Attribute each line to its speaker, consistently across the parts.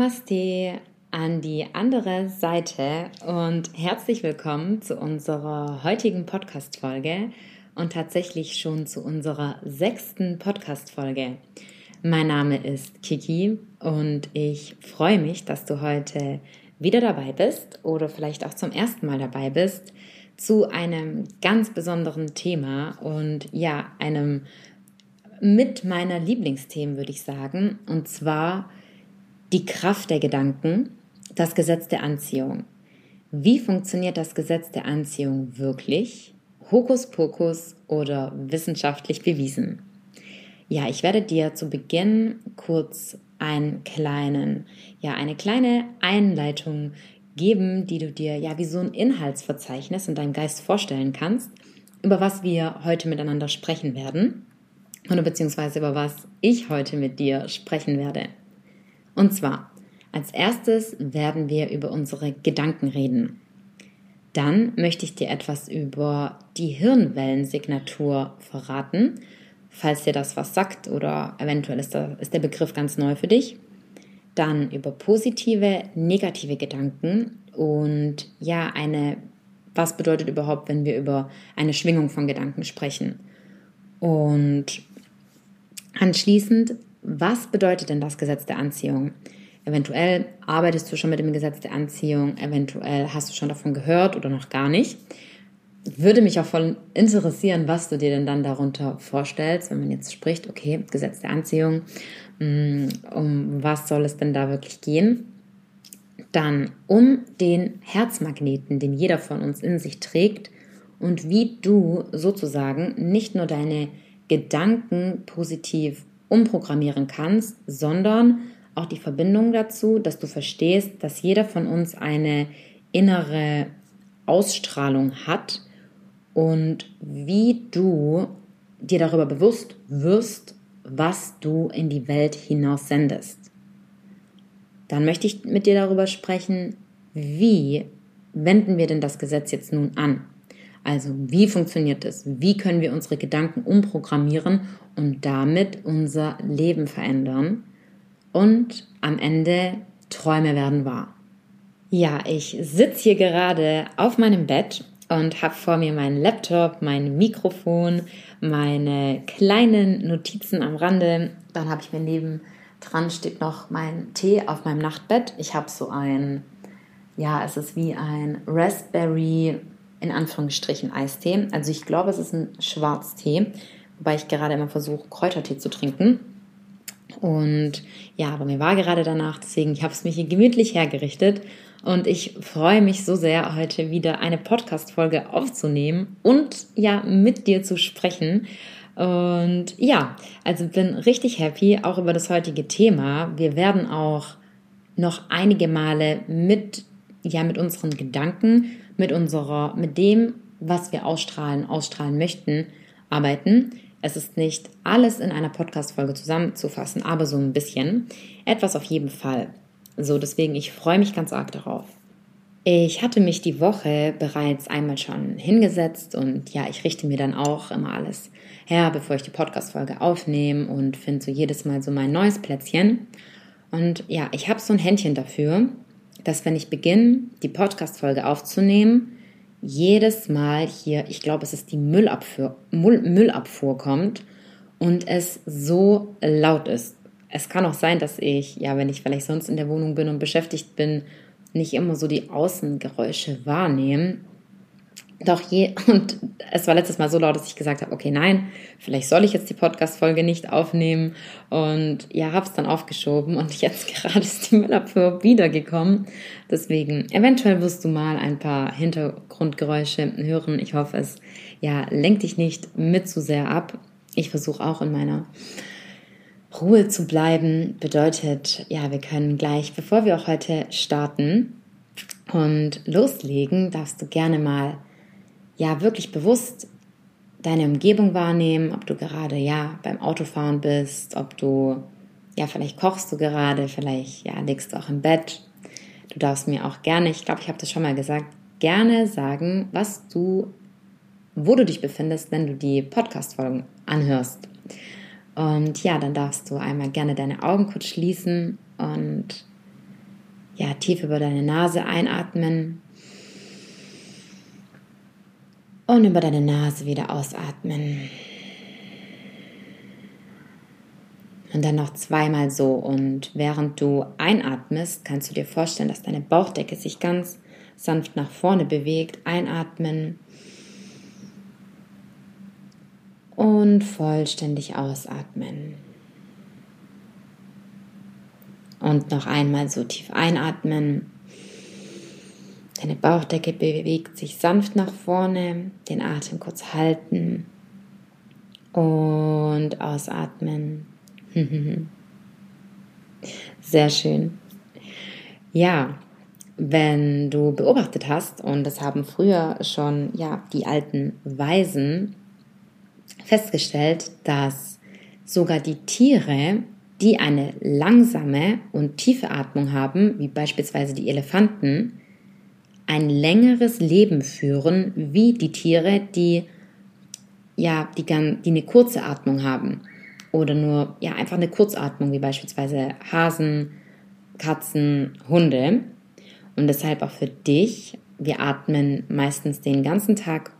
Speaker 1: Namaste an die andere Seite und herzlich willkommen zu unserer heutigen Podcast-Folge und tatsächlich schon zu unserer sechsten Podcast-Folge. Mein Name ist Kiki und ich freue mich, dass du heute wieder dabei bist oder vielleicht auch zum ersten Mal dabei bist zu einem ganz besonderen Thema und ja, einem mit meiner Lieblingsthemen, würde ich sagen, und zwar die Kraft der Gedanken, das Gesetz der Anziehung. Wie funktioniert das Gesetz der Anziehung wirklich? Hokuspokus oder wissenschaftlich bewiesen? Ja, ich werde dir zu Beginn kurz einen kleinen, ja, eine kleine Einleitung geben, die du dir ja wie so ein Inhaltsverzeichnis in deinem Geist vorstellen kannst, über was wir heute miteinander sprechen werden oder beziehungsweise über was ich heute mit dir sprechen werde. Und zwar, als erstes werden wir über unsere Gedanken reden. Dann möchte ich dir etwas über die Hirnwellensignatur verraten, falls dir das was sagt oder eventuell ist der, Begriff ganz neu für dich. Dann über positive, negative Gedanken und ja, eine, was bedeutet überhaupt, wenn wir über eine Schwingung von Gedanken sprechen. Und anschließend was bedeutet denn das Gesetz der Anziehung? Eventuell arbeitest du schon mit dem Gesetz der Anziehung, eventuell hast du schon davon gehört oder noch gar nicht. Würde mich auch voll interessieren, was du dir denn dann darunter vorstellst, wenn man jetzt spricht, okay, Gesetz der Anziehung, mm, um was soll es denn da wirklich gehen? Dann um den Herzmagneten, den jeder von uns in sich trägt und wie du sozusagen nicht nur deine Gedanken positiv umprogrammieren kannst, sondern auch die Verbindung dazu, dass du verstehst, dass jeder von uns eine innere Ausstrahlung hat und wie du dir darüber bewusst wirst, was du in die Welt hinaus sendest. Dann möchte ich mit dir darüber sprechen, wie wenden wir denn das Gesetz jetzt nun an? Also wie funktioniert es? Wie können wir unsere Gedanken umprogrammieren und damit unser Leben verändern? Und am Ende Träume werden wahr. Ja, ich sitze hier gerade auf meinem Bett und habe vor mir meinen Laptop, mein Mikrofon, meine kleinen Notizen am Rande. Dann habe ich mir neben dran steht noch mein Tee auf meinem Nachtbett. Ich habe so ein, ja, es ist wie ein Raspberry in Anführungsstrichen Eistee. Also ich glaube, es ist ein Schwarztee, wobei ich gerade immer versuche, Kräutertee zu trinken. Und ja, aber mir war gerade danach, deswegen ich habe es mir hier gemütlich hergerichtet und ich freue mich so sehr, heute wieder eine Podcast-Folge aufzunehmen und ja, mit dir zu sprechen. Und ja, also bin richtig happy auch über das heutige Thema. Wir werden auch noch einige Male mit, ja, mit unseren Gedanken mit unserer, mit dem, was wir ausstrahlen, ausstrahlen möchten, arbeiten. Es ist nicht alles in einer Podcast-Folge zusammenzufassen, aber so ein bisschen. Etwas auf jeden Fall. So, deswegen, ich freue mich ganz arg darauf. Ich hatte mich die Woche bereits einmal schon hingesetzt und ja, ich richte mir dann auch immer alles her, bevor ich die Podcast-Folge aufnehme und finde so jedes Mal so mein neues Plätzchen. Und ja, ich habe so ein Händchen dafür, dass wenn ich beginne, die Podcast-Folge aufzunehmen, jedes Mal hier, ich glaube, es ist die Müllabfuhr, Müllabfuhr kommt und es so laut ist. Es kann auch sein, dass ich, ja, wenn ich vielleicht sonst in der Wohnung bin und beschäftigt bin, nicht immer so die Außengeräusche wahrnehme. Doch je, und es war letztes Mal so laut, dass ich gesagt habe, okay, nein, vielleicht soll ich jetzt die Podcast-Folge nicht aufnehmen. Und ja, habe es dann aufgeschoben und jetzt gerade ist die Müllabfuhr wiedergekommen. Deswegen, eventuell wirst du mal ein paar Hintergrundgeräusche hören. Ich hoffe, es ja, lenkt dich nicht mit zu sehr ab. Ich versuche auch in meiner Ruhe zu bleiben. Bedeutet, ja, wir können gleich, bevor wir auch heute starten und loslegen, darfst du gerne mal ja wirklich bewusst deine Umgebung wahrnehmen, ob du gerade ja beim Autofahren bist, ob du ja vielleicht kochst du gerade, vielleicht ja legst du auch im Bett. Du darfst mir auch gerne, ich glaube, ich habe das schon mal gesagt, gerne sagen, was du wo du dich befindest, wenn du die Podcast Folgen anhörst. Und ja, dann darfst du einmal gerne deine Augen kurz schließen und ja, tief über deine Nase einatmen und über deine Nase wieder ausatmen. Und dann noch zweimal so. Und während du einatmest, kannst du dir vorstellen, dass deine Bauchdecke sich ganz sanft nach vorne bewegt. Einatmen. Und vollständig ausatmen. Und noch einmal so tief einatmen. Deine Bauchdecke bewegt sich sanft nach vorne. Den Atem kurz halten. Und ausatmen. Sehr schön. Ja, wenn du beobachtet hast, und das haben früher schon ja, die alten Weisen festgestellt, dass sogar die Tiere, die eine langsame und tiefe Atmung haben, wie beispielsweise die Elefanten, ein längeres Leben führen wie die Tiere, die ja, die, die eine kurze Atmung haben. Oder nur ja einfach eine Kurzatmung wie beispielsweise Hasen, Katzen, Hunde. Und deshalb auch für dich. Wir atmen meistens den ganzen Tag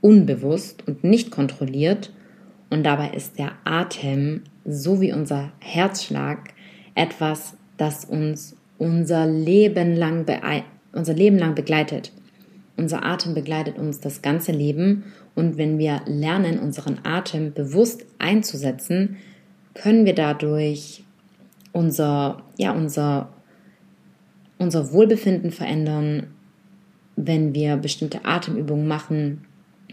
Speaker 1: unbewusst und nicht kontrolliert. Und dabei ist der Atem so wie unser Herzschlag etwas, das uns unser Leben lang, unser Leben lang begleitet. Unser Atem begleitet uns das ganze Leben und wenn wir lernen, unseren Atem bewusst einzusetzen, können wir dadurch unser, ja, unser, unser Wohlbefinden verändern. Wenn wir bestimmte Atemübungen machen,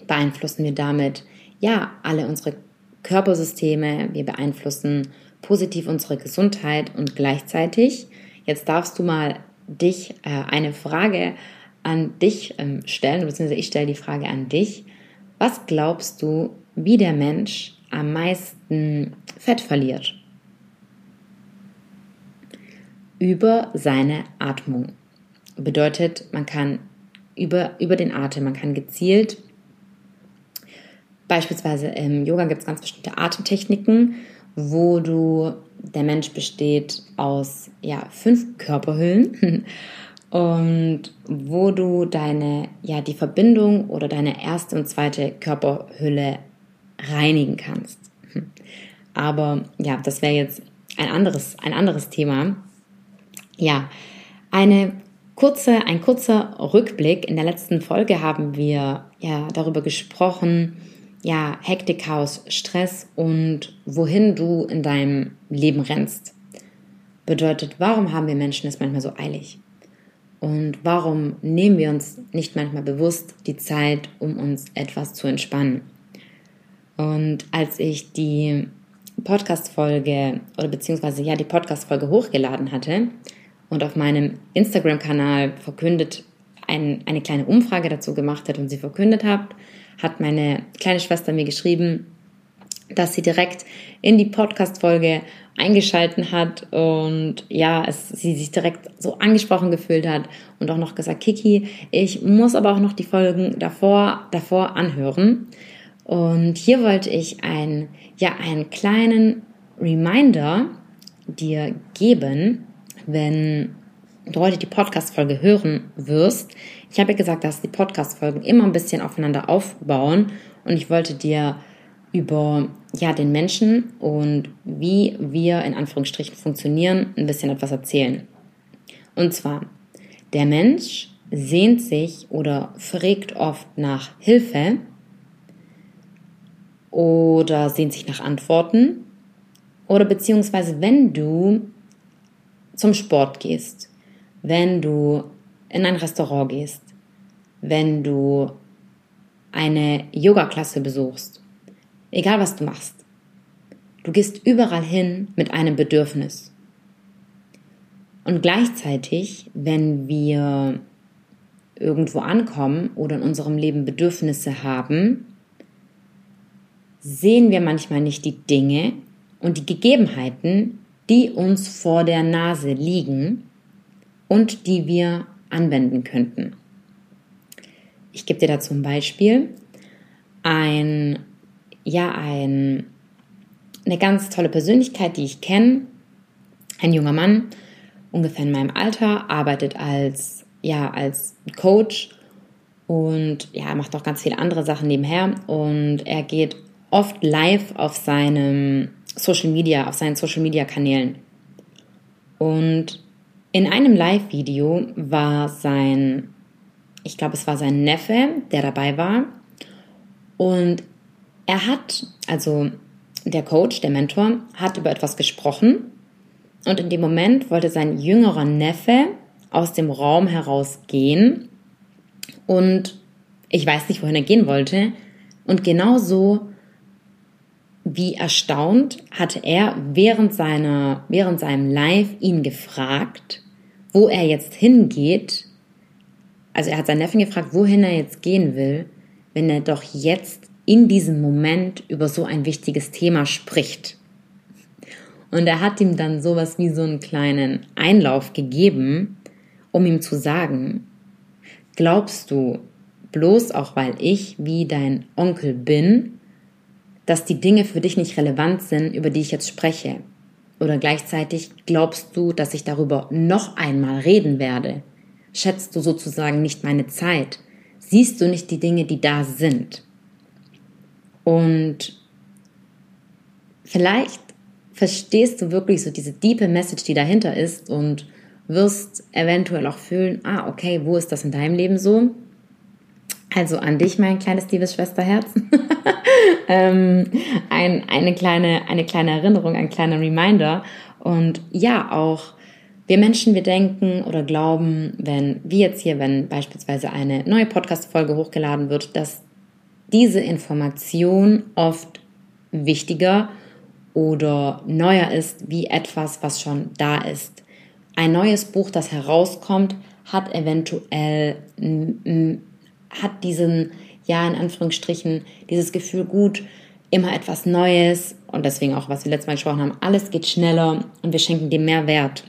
Speaker 1: beeinflussen wir damit ja alle unsere Körpersysteme. Wir beeinflussen positiv unsere Gesundheit und gleichzeitig, jetzt darfst du mal dich äh, eine Frage an dich ähm, stellen, beziehungsweise ich stelle die Frage an dich. Was glaubst du, wie der Mensch am meisten Fett verliert? Über seine Atmung. Bedeutet, man kann über, über den Atem, man kann gezielt, beispielsweise im Yoga gibt es ganz bestimmte Atemtechniken, wo du, der Mensch besteht aus ja, fünf Körperhüllen und wo du deine, ja, die Verbindung oder deine erste und zweite Körperhülle reinigen kannst. Aber ja, das wäre jetzt ein anderes, ein anderes Thema. Ja, eine kurze, ein kurzer Rückblick. In der letzten Folge haben wir ja darüber gesprochen, ja, Hektik, Chaos, Stress und wohin du in deinem Leben rennst. Bedeutet, warum haben wir Menschen es manchmal so eilig? Und warum nehmen wir uns nicht manchmal bewusst die Zeit, um uns etwas zu entspannen? Und als ich die Podcast-Folge oder beziehungsweise ja die Podcast-Folge hochgeladen hatte und auf meinem Instagram-Kanal verkündet, ein, eine kleine Umfrage dazu gemacht hat und sie verkündet habt, hat meine kleine Schwester mir geschrieben, dass sie direkt in die Podcast-Folge eingeschalten hat und ja, es, sie sich direkt so angesprochen gefühlt hat und auch noch gesagt, Kiki, ich muss aber auch noch die Folgen davor, davor anhören. Und hier wollte ich ein, ja, einen kleinen Reminder dir geben, wenn du heute die Podcast-Folge hören wirst. Ich habe ja gesagt, dass die Podcast-Folgen immer ein bisschen aufeinander aufbauen und ich wollte dir über ja, den Menschen und wie wir in Anführungsstrichen funktionieren, ein bisschen etwas erzählen. Und zwar, der Mensch sehnt sich oder fragt oft nach Hilfe oder sehnt sich nach Antworten oder beziehungsweise wenn du zum Sport gehst, wenn du in ein Restaurant gehst, wenn du eine Yoga-Klasse besuchst, egal was du machst, du gehst überall hin mit einem Bedürfnis. Und gleichzeitig, wenn wir irgendwo ankommen oder in unserem Leben Bedürfnisse haben, sehen wir manchmal nicht die Dinge und die Gegebenheiten, die uns vor der Nase liegen und die wir anwenden könnten. Ich gebe dir dazu ein Beispiel. Ein, ja, ein, eine ganz tolle Persönlichkeit, die ich kenne, ein junger Mann, ungefähr in meinem Alter, arbeitet als, ja, als Coach und ja, macht auch ganz viele andere Sachen nebenher und er geht oft live auf seinem Social Media, auf seinen Social Media Kanälen. Und in einem Live-Video war sein, ich glaube, es war sein Neffe, der dabei war. Und er hat, also der Coach, der Mentor, hat über etwas gesprochen. Und in dem Moment wollte sein jüngerer Neffe aus dem Raum herausgehen. Und ich weiß nicht, wohin er gehen wollte. Und genauso wie erstaunt hatte er während seiner, während seinem Live ihn gefragt, wo er jetzt hingeht. Also er hat seinen Neffen gefragt, wohin er jetzt gehen will, wenn er doch jetzt in diesem Moment über so ein wichtiges Thema spricht. Und er hat ihm dann sowas wie so einen kleinen Einlauf gegeben, um ihm zu sagen, glaubst du, bloß auch weil ich wie dein Onkel bin, dass die Dinge für dich nicht relevant sind, über die ich jetzt spreche? Oder gleichzeitig glaubst du, dass ich darüber noch einmal reden werde? Schätzt du sozusagen nicht meine Zeit? Siehst du nicht die Dinge, die da sind? Und vielleicht verstehst du wirklich so diese diepe Message, die dahinter ist und wirst eventuell auch fühlen, ah, okay, wo ist das in deinem Leben so? Also an dich, mein kleines liebes Schwesterherz. ähm, ein, eine, kleine, eine kleine Erinnerung, ein kleiner Reminder. Und ja, auch wir Menschen, wir denken oder glauben, wenn, wie jetzt hier, wenn beispielsweise eine neue Podcast-Folge hochgeladen wird, dass diese Information oft wichtiger oder neuer ist wie etwas, was schon da ist. Ein neues Buch, das herauskommt, hat eventuell hat diesen, ja, in Anführungsstrichen, dieses Gefühl, gut, immer etwas Neues und deswegen auch, was wir letztes Mal gesprochen haben, alles geht schneller und wir schenken dem mehr Wert.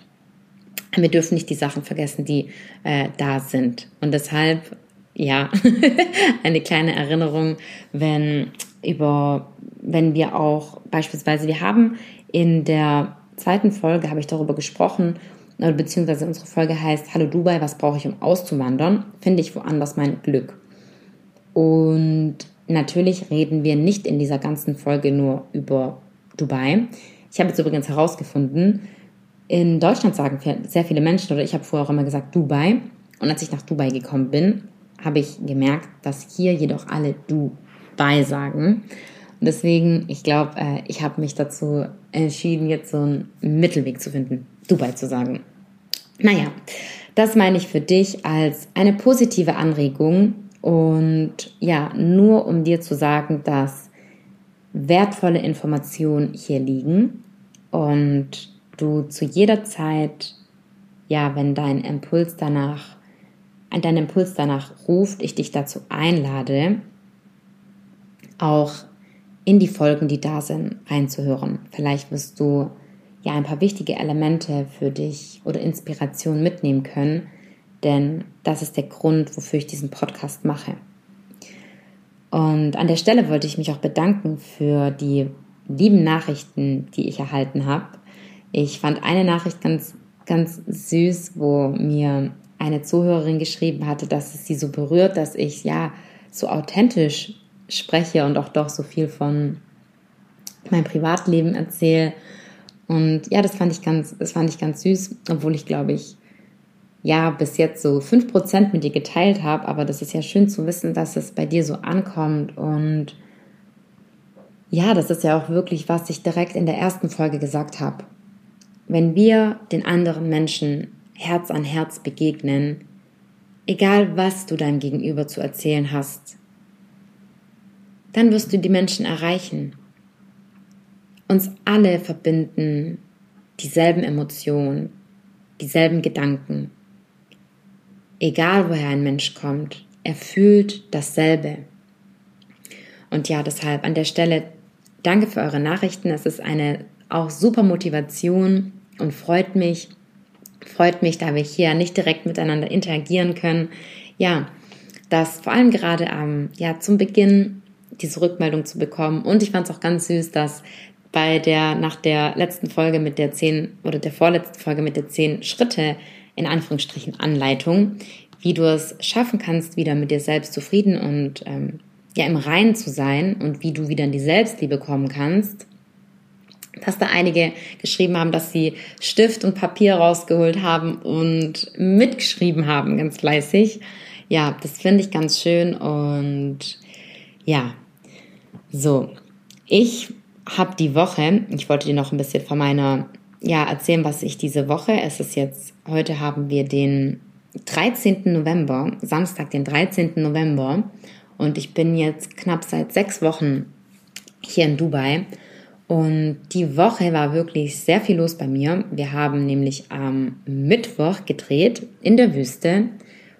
Speaker 1: Wir dürfen nicht die Sachen vergessen, die äh, da sind. Und deshalb, ja, eine kleine Erinnerung, wenn über, wenn wir auch beispielsweise, wir haben in der zweiten Folge, habe ich darüber gesprochen, beziehungsweise unsere Folge heißt Hallo Dubai, was brauche ich, um auszuwandern? Finde ich woanders mein Glück. Und natürlich reden wir nicht in dieser ganzen Folge nur über Dubai. Ich habe jetzt übrigens herausgefunden, in Deutschland sagen sehr viele Menschen, oder ich habe vorher auch immer gesagt Dubai. Und als ich nach Dubai gekommen bin, habe ich gemerkt, dass hier jedoch alle Dubai sagen. Und deswegen, ich glaube, äh, ich habe mich dazu entschieden, jetzt so einen Mittelweg zu finden, Dubai zu sagen. Naja, das meine ich für dich als eine positive Anregung und ja, nur um dir zu sagen, dass wertvolle Informationen hier liegen und du zu jeder Zeit, ja, wenn dein Impuls danach, dein Impuls danach ruft, ich dich dazu einlade, auch in die Folgen, die da sind, reinzuhören. Vielleicht wirst du ja ein paar wichtige Elemente für dich oder Inspiration mitnehmen können, denn das ist der Grund, wofür ich diesen Podcast mache. Und an der Stelle wollte ich mich auch bedanken für die lieben Nachrichten, die ich erhalten habe. Ich fand eine Nachricht ganz, ganz süß, wo mir eine Zuhörerin geschrieben hatte, dass es sie so berührt, dass ich ja so authentisch spreche und auch doch so viel von meinem Privatleben erzähle. Und ja, das fand ich ganz, das fand ich ganz süß, obwohl ich glaube ich ja bis jetzt so 5% mit dir geteilt habe, aber das ist ja schön zu wissen, dass es bei dir so ankommt und ja, das ist ja auch wirklich, was ich direkt in der ersten Folge gesagt habe. Wenn wir den anderen Menschen Herz an Herz begegnen, egal was du deinem Gegenüber zu erzählen hast, dann wirst du die Menschen erreichen. Uns alle verbinden dieselben Emotionen, dieselben Gedanken. Egal woher ein Mensch kommt, er fühlt dasselbe. Und ja, deshalb an der Stelle danke für eure Nachrichten. Es ist eine auch super Motivation und freut mich, freut mich, da wir hier nicht direkt miteinander interagieren können. Ja, dass vor allem gerade am, ja, zum Beginn diese Rückmeldung zu bekommen. Und ich fand es auch ganz süß, dass bei der, nach der letzten Folge mit der zehn oder der vorletzten Folge mit der zehn Schritte in Anführungsstrichen Anleitung, wie du es schaffen kannst, wieder mit dir selbst zufrieden und ähm, ja im Reinen zu sein und wie du wieder in die Selbstliebe kommen kannst, dass da einige geschrieben haben, dass sie Stift und Papier rausgeholt haben und mitgeschrieben haben, ganz fleißig. Ja, das finde ich ganz schön und ja, so. Ich habe die Woche, ich wollte dir noch ein bisschen von meiner, ja, erzählen, was ich diese Woche, es ist jetzt, heute haben wir den 13. November, Samstag, den 13. November und ich bin jetzt knapp seit sechs Wochen hier in Dubai und die Woche war wirklich sehr viel los bei mir. Wir haben nämlich am Mittwoch gedreht in der Wüste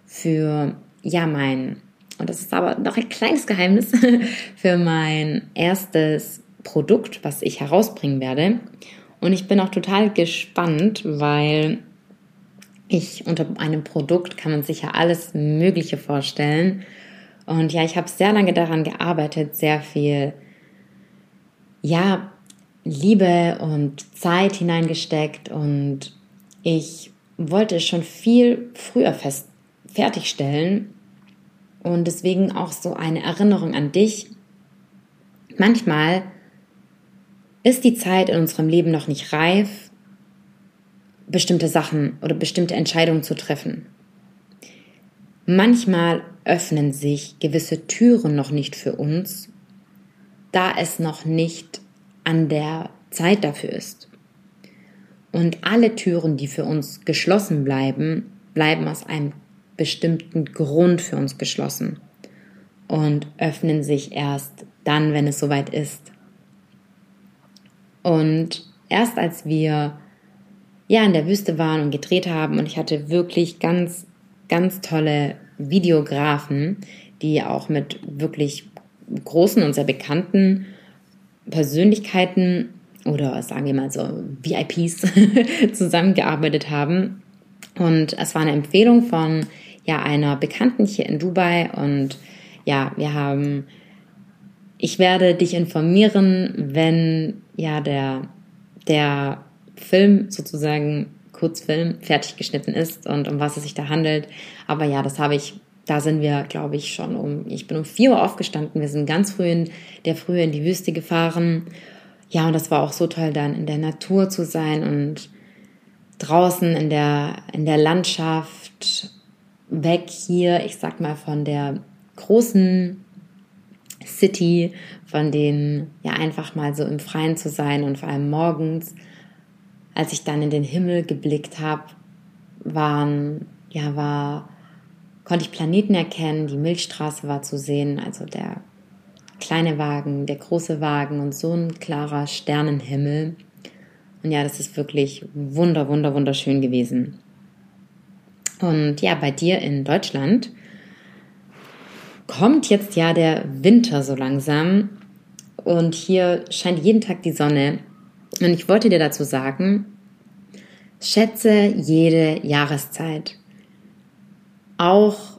Speaker 1: für, ja, mein, und das ist aber noch ein kleines Geheimnis, für mein erstes Produkt, was ich herausbringen werde. Und ich bin auch total gespannt, weil ich unter einem Produkt kann man sich ja alles Mögliche vorstellen. Und ja, ich habe sehr lange daran gearbeitet, sehr viel, ja, Liebe und Zeit hineingesteckt und ich wollte es schon viel früher fest fertigstellen und deswegen auch so eine Erinnerung an dich. Manchmal ist die Zeit in unserem Leben noch nicht reif, bestimmte Sachen oder bestimmte Entscheidungen zu treffen. Manchmal öffnen sich gewisse Türen noch nicht für uns, da es noch nicht an der Zeit dafür ist. Und alle Türen, die für uns geschlossen bleiben, bleiben aus einem bestimmten Grund für uns geschlossen und öffnen sich erst dann, wenn es soweit ist. Und erst als wir ja in der Wüste waren und gedreht haben und ich hatte wirklich ganz, ganz tolle Videografen, die auch mit wirklich großen und sehr bekannten Persönlichkeiten oder sagen wir mal so VIPs zusammengearbeitet haben. Und es war eine Empfehlung von ja einer Bekannten hier in Dubai und ja, wir haben ich werde dich informieren, wenn ja der der Film sozusagen Kurzfilm fertig geschnitten ist und um was es sich da handelt. Aber ja, das habe ich da sind wir, glaube ich, schon um, ich bin um 4 Uhr aufgestanden. Wir sind ganz früh in der Früh in die Wüste gefahren. Ja, und das war auch so toll, dann in der Natur zu sein und draußen in der, in der Landschaft, weg hier, ich sag mal, von der großen City, von den, ja, einfach mal so im Freien zu sein und vor allem morgens, als ich dann in den Himmel geblickt habe, waren, ja, war, konnte ich Planeten erkennen, die Milchstraße war zu sehen, also der kleine Wagen, der große Wagen und so ein klarer Sternenhimmel. Und ja, das ist wirklich wunder, wunder, wunderschön gewesen. Und ja, bei dir in Deutschland kommt jetzt ja der Winter so langsam und hier scheint jeden Tag die Sonne. Und ich wollte dir dazu sagen, schätze jede Jahreszeit auch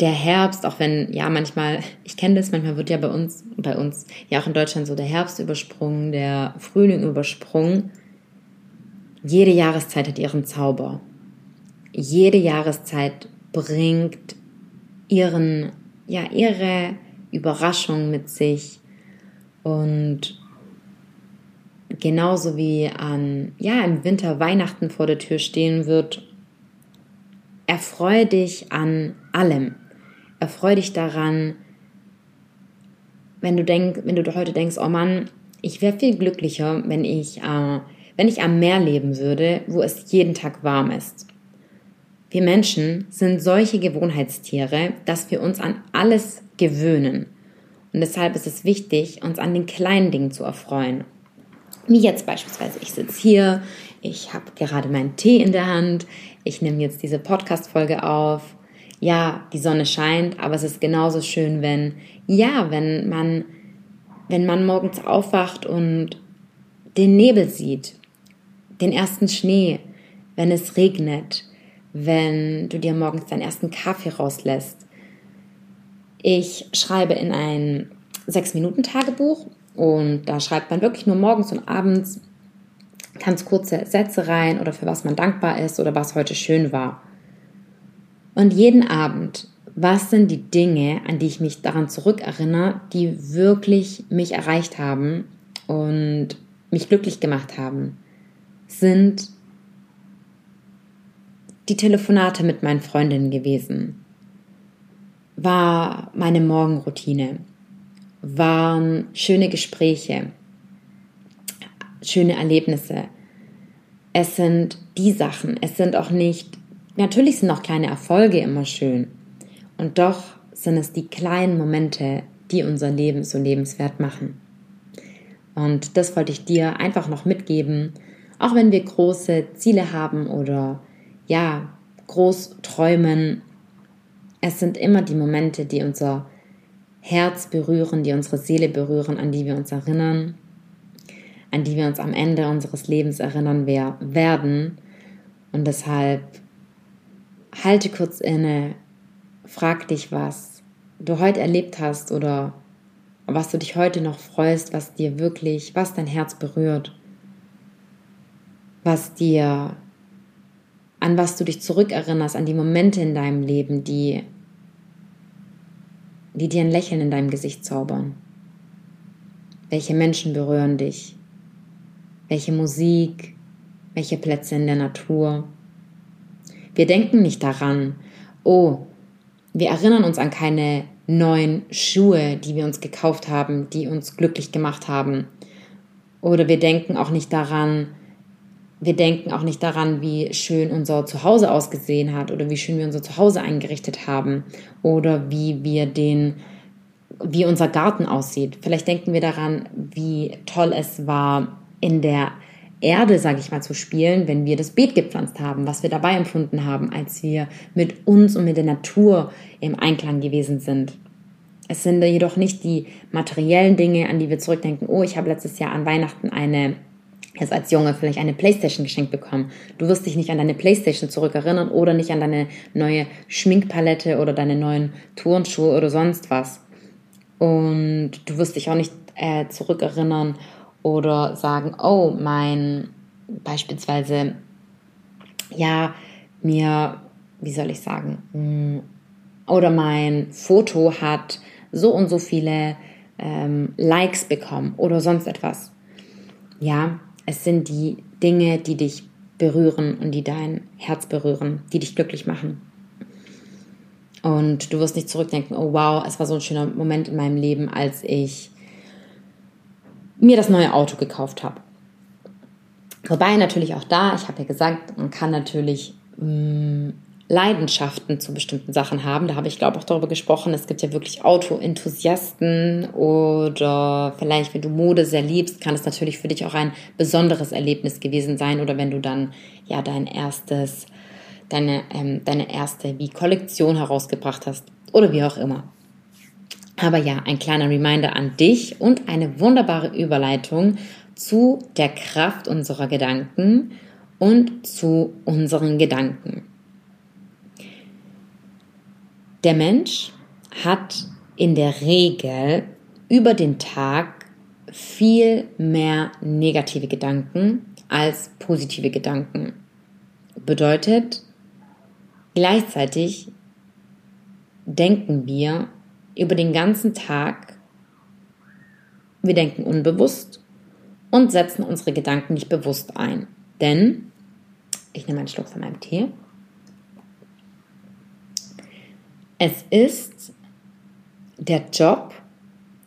Speaker 1: der Herbst, auch wenn, ja, manchmal, ich kenne das, manchmal wird ja bei uns, bei uns, ja auch in Deutschland so der Herbst übersprungen, der Frühling übersprungen. Jede Jahreszeit hat ihren Zauber. Jede Jahreszeit bringt ihren, ja, ihre Überraschung mit sich und genauso wie an, ja, im Winter Weihnachten vor der Tür stehen wird erfreue dich an allem. Erfreue dich daran, wenn du, denk, wenn du heute denkst, oh Mann, ich wäre viel glücklicher, wenn ich, äh, wenn ich am Meer leben würde, wo es jeden Tag warm ist. Wir Menschen sind solche Gewohnheitstiere, dass wir uns an alles gewöhnen. Und deshalb ist es wichtig, uns an den kleinen Dingen zu erfreuen. Wie jetzt beispielsweise, ich sitze hier, ich habe gerade meinen Tee in der Hand, ich nehme jetzt diese Podcast-Folge auf. Ja, die Sonne scheint, aber es ist genauso schön, wenn, ja, wenn man, wenn man morgens aufwacht und den Nebel sieht, den ersten Schnee, wenn es regnet, wenn du dir morgens deinen ersten Kaffee rauslässt. Ich schreibe in ein Sechs-Minuten-Tagebuch Und da schreibt man wirklich nur morgens und abends ganz kurze Sätze rein oder für was man dankbar ist oder was heute schön war. Und jeden Abend, was sind die Dinge, an die ich mich daran zurückerinnere, die wirklich mich erreicht haben und mich glücklich gemacht haben, sind die Telefonate mit meinen Freundinnen gewesen, war meine Morgenroutine, waren schöne Gespräche, schöne Erlebnisse. Es sind die Sachen, es sind auch nicht, natürlich sind auch kleine Erfolge immer schön. Und doch sind es die kleinen Momente, die unser Leben so lebenswert machen. Und das wollte ich dir einfach noch mitgeben, auch wenn wir große Ziele haben oder ja, groß träumen. Es sind immer die Momente, die unser Herz berühren, die unsere Seele berühren, an die wir uns erinnern, an die wir uns am Ende unseres Lebens erinnern werden. Und deshalb halte kurz inne, frag dich, was du heute erlebt hast oder was du dich heute noch freust, was dir wirklich, was dein Herz berührt, was dir, an was du dich zurückerinnerst, an die Momente in deinem Leben, die, die dir ein Lächeln in deinem Gesicht zaubern. Welche Menschen berühren dich? Welche Musik, welche Plätze in der Natur. Wir denken nicht daran, oh, wir erinnern uns an keine neuen Schuhe, die wir uns gekauft haben, die uns glücklich gemacht haben. Oder wir denken auch nicht daran, wir denken auch nicht daran, wie schön unser Zuhause ausgesehen hat oder wie schön wir unser Zuhause eingerichtet haben oder wie wir den, wie unser Garten aussieht. Vielleicht denken wir daran, wie toll es war, in der Erde, sage ich mal, zu spielen, wenn wir das Beet gepflanzt haben, was wir dabei empfunden haben, als wir mit uns und mit der Natur im Einklang gewesen sind. Es sind jedoch nicht die materiellen Dinge, an die wir zurückdenken. Oh, ich habe letztes Jahr an Weihnachten eine, jetzt als Junge vielleicht eine Playstation geschenkt bekommen. Du wirst dich nicht an deine Playstation zurückerinnern oder nicht an deine neue Schminkpalette oder deine neuen Turnschuhe oder sonst was. Und du wirst dich auch nicht äh, zurückerinnern oder sagen, oh, mein beispielsweise, ja, mir, wie soll ich sagen, mm, oder mein Foto hat so und so viele ähm, Likes bekommen oder sonst etwas. Ja, es sind die Dinge, die dich berühren und die dein Herz berühren, die dich glücklich machen. Und du wirst nicht zurückdenken, oh wow, es war so ein schöner Moment in meinem Leben, als ich mir das neue Auto gekauft habe. Wobei natürlich auch da, ich habe ja gesagt, man kann natürlich mh, mm, Leidenschaften zu bestimmten Sachen haben. Da habe ich, glaube ich, auch darüber gesprochen. Es gibt ja wirklich Auto-Enthusiasten oder vielleicht, wenn du Mode sehr liebst, kann es natürlich für dich auch ein besonderes Erlebnis gewesen sein. Oder wenn du dann ja dein erstes, deine, ähm, deine erste wie Kollektion herausgebracht hast oder wie auch immer. Aber ja, ein kleiner Reminder an dich und eine wunderbare Überleitung zu der Kraft unserer Gedanken und zu unseren Gedanken. Der Mensch hat in der Regel über den Tag viel mehr negative Gedanken als positive Gedanken. Bedeutet, gleichzeitig denken wir über den ganzen Tag. Wir denken unbewusst und setzen unsere Gedanken nicht bewusst ein. Denn, ich nehme einen Schluck von meinem Tee, es ist der Job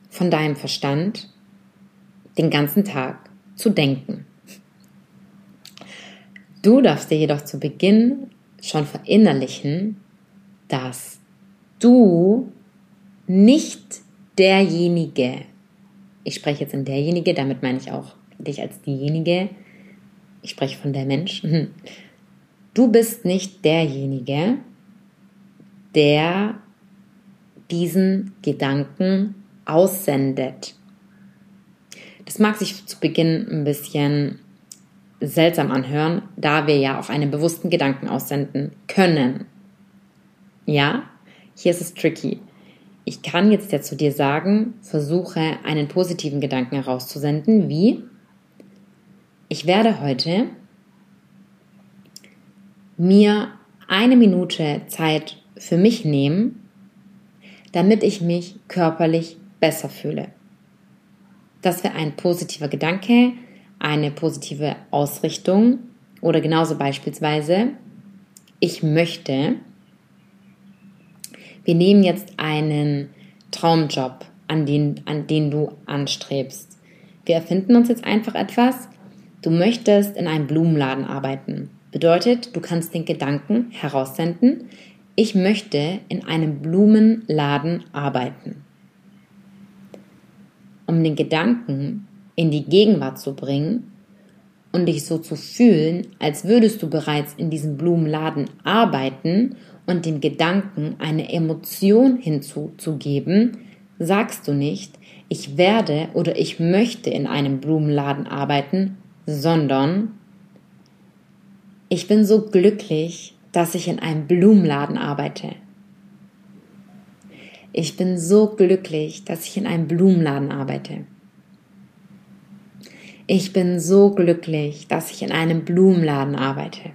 Speaker 1: von deinem Verstand, den ganzen Tag zu denken. Du darfst dir jedoch zu Beginn schon verinnerlichen, dass du nicht derjenige, ich spreche jetzt in derjenige, damit meine ich auch dich als diejenige, ich spreche von der Mensch, du bist nicht derjenige, der diesen Gedanken aussendet. Das mag sich zu Beginn ein bisschen seltsam anhören, da wir ja auch einen bewussten Gedanken aussenden können. Ja, hier ist es tricky. Ich kann jetzt ja zu dir sagen, versuche einen positiven Gedanken herauszusenden, wie ich werde heute mir eine Minute Zeit für mich nehmen, damit ich mich körperlich besser fühle. Das wäre ein positiver Gedanke, eine positive Ausrichtung oder genauso beispielsweise, ich möchte, wir nehmen jetzt einen Traumjob, an den, an den du anstrebst. Wir erfinden uns jetzt einfach etwas. Du möchtest in einem Blumenladen arbeiten. Bedeutet, du kannst den Gedanken heraussenden, ich möchte in einem Blumenladen arbeiten. Um den Gedanken in die Gegenwart zu bringen und dich so zu fühlen, als würdest du bereits in diesem Blumenladen arbeiten und den Gedanken eine Emotion hinzuzugeben, sagst du nicht, ich werde oder ich möchte in einem Blumenladen arbeiten, sondern ich bin so glücklich, dass ich in einem Blumenladen arbeite. Ich bin so glücklich, dass ich in einem Blumenladen arbeite. Ich bin so glücklich, dass ich in einem Blumenladen arbeite.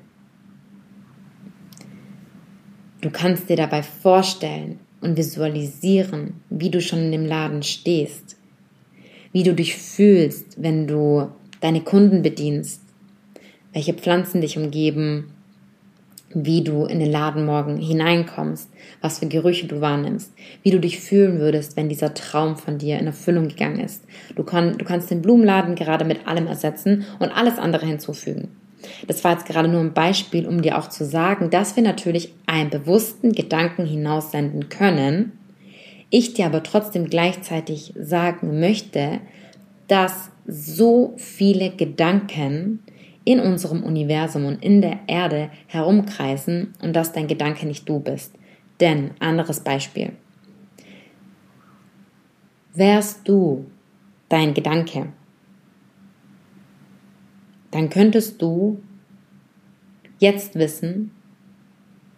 Speaker 1: Du kannst dir dabei vorstellen und visualisieren, wie du schon in dem Laden stehst, wie du dich fühlst, wenn du deine Kunden bedienst, welche Pflanzen dich umgeben, wie du in den Laden morgen hineinkommst, was für Gerüche du wahrnimmst, wie du dich fühlen würdest, wenn dieser Traum von dir in Erfüllung gegangen ist. Du, kann, du kannst den Blumenladen gerade mit allem ersetzen und alles andere hinzufügen. Das war jetzt gerade nur ein Beispiel, um dir auch zu sagen, dass wir natürlich einen bewussten Gedanken hinaussenden können, ich dir aber trotzdem gleichzeitig sagen möchte, dass so viele Gedanken in unserem Universum und in der Erde herumkreisen und dass dein Gedanke nicht du bist. Denn, anderes Beispiel. Wärst du dein Gedanke, dann könntest du jetzt wissen,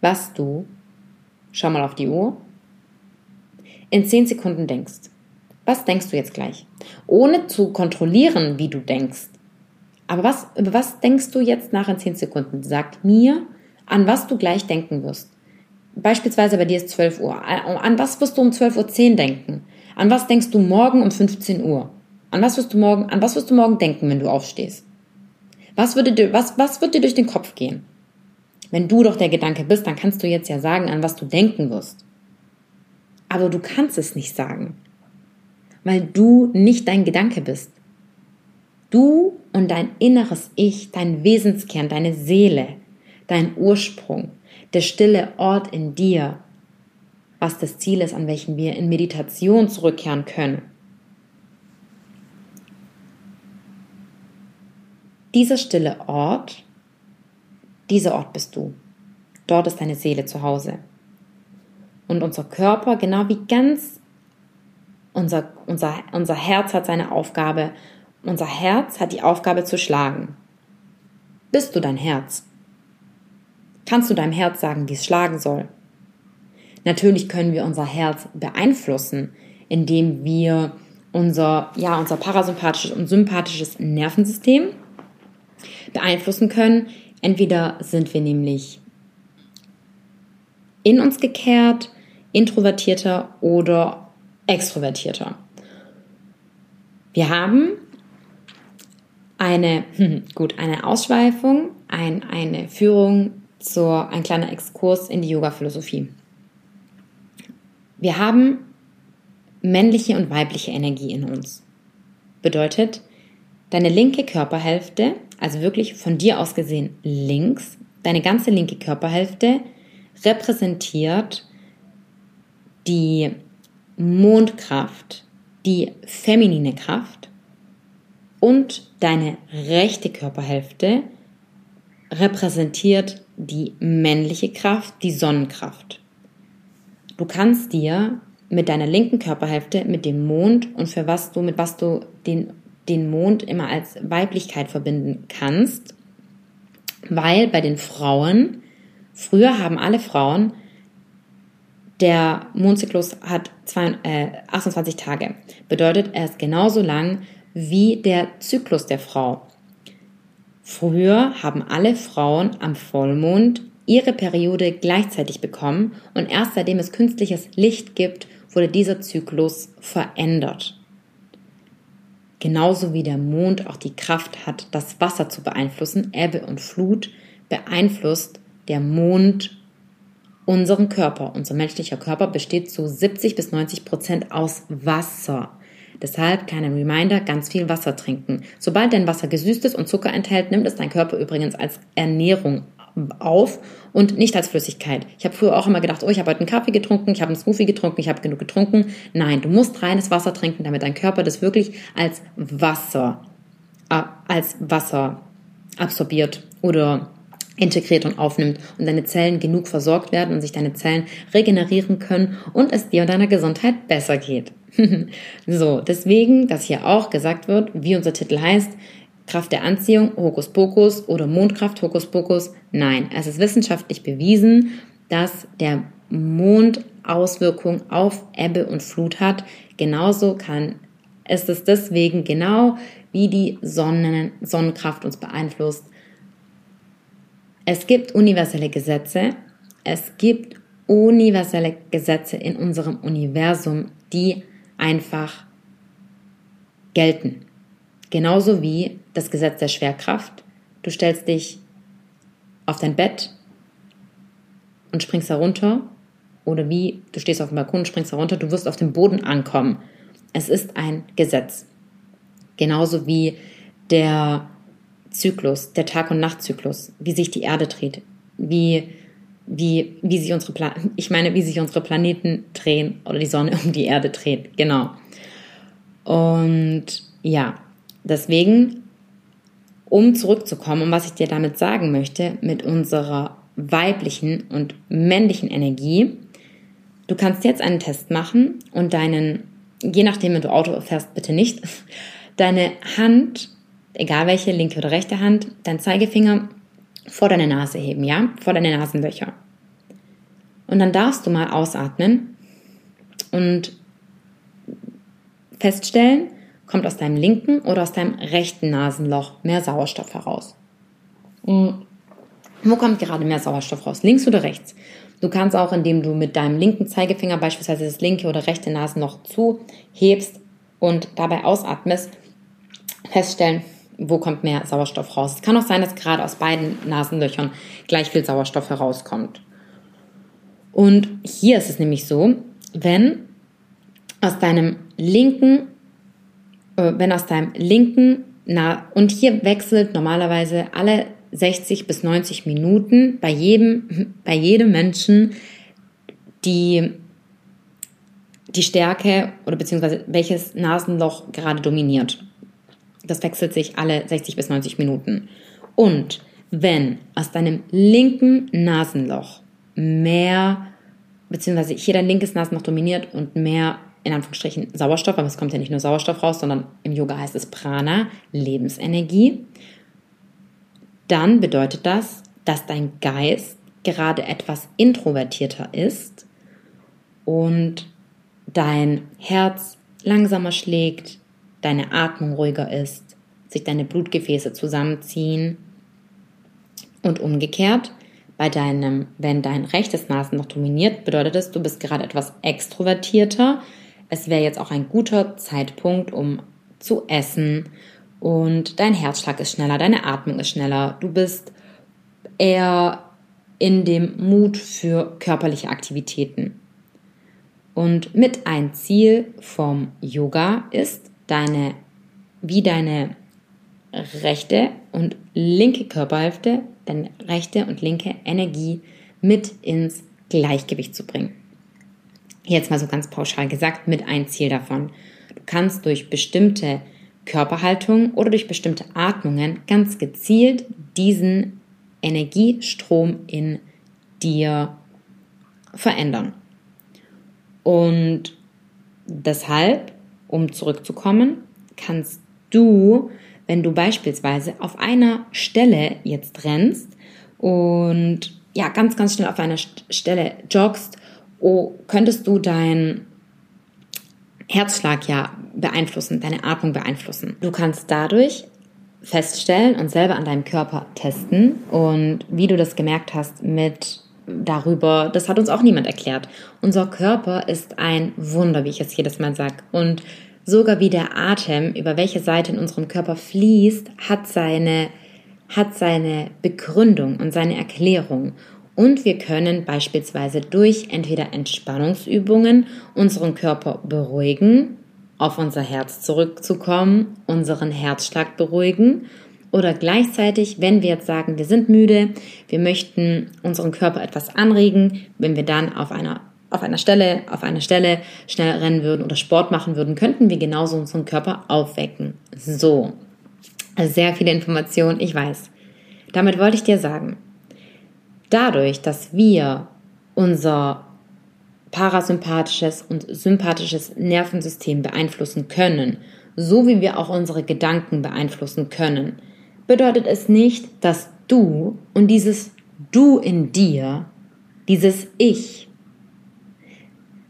Speaker 1: was du, schau mal auf die Uhr, in 10 Sekunden denkst. Was denkst du jetzt gleich? Ohne zu kontrollieren, wie du denkst, aber was, über was denkst du jetzt nach in 10 Sekunden? Sag mir, an was du gleich denken wirst. Beispielsweise bei dir ist 12 Uhr. An was wirst du um 12.10 Uhr denken? An was denkst du morgen um 15 Uhr? An was wirst du morgen, an was wirst du morgen denken, wenn du aufstehst? Was würde dir, was, was wird dir durch den Kopf gehen? Wenn du doch der Gedanke bist, dann kannst du jetzt ja sagen, an was du denken wirst. Aber du kannst es nicht sagen, weil du nicht dein Gedanke bist. Du und dein inneres Ich, dein Wesenskern, deine Seele, dein Ursprung, der stille Ort in dir, was das Ziel ist, an welchem wir in Meditation zurückkehren können. Dieser stille Ort, dieser Ort bist du. Dort ist deine Seele zu Hause. Und unser Körper, genau wie ganz unser, unser, unser Herz hat seine Aufgabe, unser Herz hat die Aufgabe zu schlagen. Bist du dein Herz? Kannst du deinem Herz sagen, wie es schlagen soll? Natürlich können wir unser Herz beeinflussen, indem wir unser, ja, unser parasympathisches und sympathisches Nervensystem beeinflussen können. Entweder sind wir nämlich in uns gekehrt, introvertierter oder extrovertierter. Wir haben eine, gut, eine Ausschweifung, ein, eine Führung zur, ein kleiner Exkurs in die Yoga-Philosophie. Wir haben männliche und weibliche Energie in uns. Bedeutet, deine linke Körperhälfte, also wirklich von dir aus gesehen links, deine ganze linke Körperhälfte repräsentiert die Mondkraft, die feminine Kraft und deine rechte Körperhälfte repräsentiert die männliche Kraft, die Sonnenkraft. Du kannst dir mit deiner linken Körperhälfte, mit dem Mond und für was du, mit was du den, den Mond immer als Weiblichkeit verbinden kannst, weil bei den Frauen, früher haben alle Frauen der Mondzyklus hat zwei, äh, 28 Tage. Bedeutet, er ist genauso lang wie der Zyklus der Frau. Früher haben alle Frauen am Vollmond ihre Periode gleichzeitig bekommen und erst seitdem es künstliches Licht gibt, wurde dieser Zyklus verändert. Genauso wie der Mond auch die Kraft hat, das Wasser zu beeinflussen, Ebbe und Flut, beeinflusst der Mond unseren Körper. Unser menschlicher Körper besteht zu 70 bis 90 Prozent aus Wasser. Deshalb kleiner Reminder, ganz viel Wasser trinken. Sobald dein Wasser gesüßt ist und Zucker enthält, nimmt es dein Körper übrigens als Ernährung auf und nicht als Flüssigkeit. Ich habe früher auch immer gedacht, oh, ich habe heute einen Kaffee getrunken, ich habe einen Smoothie getrunken, ich habe genug getrunken. Nein, du musst reines Wasser trinken, damit dein Körper das wirklich als Wasser, äh, als Wasser absorbiert oder integriert und aufnimmt und deine Zellen genug versorgt werden und sich deine Zellen regenerieren können und es dir und deiner Gesundheit besser geht. so, deswegen, dass hier auch gesagt wird, wie unser Titel heißt, Kraft der Anziehung, Hokuspokus oder Mondkraft, Hokuspokus. Nein, es ist wissenschaftlich bewiesen, dass der Mond Auswirkungen auf Ebbe und Flut hat. Genauso kann es ist deswegen genau wie die Sonnen Sonnenkraft uns beeinflusst. Es gibt universelle Gesetze. Es gibt universelle Gesetze in unserem Universum, die einfach gelten. Genauso wie das Gesetz der Schwerkraft. Du stellst dich auf dein Bett und springst herunter. Oder wie du stehst auf dem Balkon und springst herunter, du wirst auf dem Boden ankommen. Es ist ein Gesetz. Genauso wie der Zyklus, der Tag- und Nachtzyklus, wie sich die Erde dreht, wie, wie, wie sich unsere, Pla ich meine, wie sich unsere Planeten drehen oder die Sonne um die Erde dreht, genau. Und ja, Deswegen, um zurückzukommen, und was ich dir damit sagen möchte, mit unserer weiblichen und männlichen Energie, du kannst jetzt einen Test machen und deinen, je nachdem, wenn du Auto fährst, bitte nicht, deine Hand, egal welche, linke oder rechte Hand, dein Zeigefinger vor deine Nase heben, ja, vor deine Nasenlöcher. Und dann darfst du mal ausatmen und feststellen, kommt aus deinem linken oder aus deinem rechten Nasenloch mehr Sauerstoff heraus. Hm. Wo kommt gerade mehr Sauerstoff raus? Links oder rechts? Du kannst auch, indem du mit deinem linken Zeigefinger beispielsweise das linke oder rechte Nasenloch zuhebst und dabei ausatmest, feststellen, wo kommt mehr Sauerstoff raus. Es kann auch sein, dass gerade aus beiden Nasenlöchern gleich viel Sauerstoff herauskommt. Und hier ist es nämlich so, wenn aus deinem linken wenn aus deinem linken, na, und hier wechselt normalerweise alle 60 bis 90 Minuten bei jedem, bei jedem Menschen die, die Stärke oder beziehungsweise welches Nasenloch gerade dominiert. Das wechselt sich alle 60 bis 90 Minuten. Und wenn aus deinem linken Nasenloch mehr, beziehungsweise hier dein linkes Nasenloch dominiert und mehr in Anführungsstrichen Sauerstoff, aber es kommt ja nicht nur Sauerstoff raus, sondern im Yoga heißt es Prana, Lebensenergie, dann bedeutet das, dass dein Geist gerade etwas introvertierter ist und dein Herz langsamer schlägt, deine Atmung ruhiger ist, sich deine Blutgefäße zusammenziehen und umgekehrt. Bei deinem, wenn dein rechtes Nasen noch dominiert, bedeutet es, du bist gerade etwas extrovertierter, es wäre jetzt auch ein guter Zeitpunkt, um zu essen. Und dein Herzschlag ist schneller, deine Atmung ist schneller, du bist eher in dem Mut für körperliche Aktivitäten. Und mit ein Ziel vom Yoga ist deine, wie deine rechte und linke Körperhälfte, deine rechte und linke Energie mit ins Gleichgewicht zu bringen jetzt mal so ganz pauschal gesagt, mit ein Ziel davon. Du kannst durch bestimmte Körperhaltung oder durch bestimmte Atmungen ganz gezielt diesen Energiestrom in dir verändern. Und deshalb, um zurückzukommen, kannst du, wenn du beispielsweise auf einer Stelle jetzt rennst und ja, ganz, ganz schnell auf einer Stelle joggst oh, könntest du deinen Herzschlag ja beeinflussen, deine Atmung beeinflussen. Du kannst dadurch feststellen und selber an deinem Körper testen und wie du das gemerkt hast mit darüber, das hat uns auch niemand erklärt. Unser Körper ist ein Wunder, wie ich es jedes Mal sage. Und sogar wie der Atem, über welche Seite in unserem Körper fließt, hat seine, hat seine Begründung und seine Erklärung. Und wir können beispielsweise durch entweder Entspannungsübungen unseren Körper beruhigen, auf unser Herz zurückzukommen, unseren Herzschlag beruhigen oder gleichzeitig, wenn wir jetzt sagen, wir sind müde, wir möchten unseren Körper etwas anregen, wenn wir dann auf einer auf einer Stelle, auf einer Stelle schnell rennen würden oder Sport machen würden, könnten wir genauso unseren Körper aufwecken. So. Also sehr viele Informationen, ich weiß. Damit wollte ich dir sagen, dadurch, dass wir unser parasympathisches und sympathisches Nervensystem beeinflussen können, so wie wir auch unsere Gedanken beeinflussen können, bedeutet es nicht, dass du und dieses Du in dir, dieses Ich,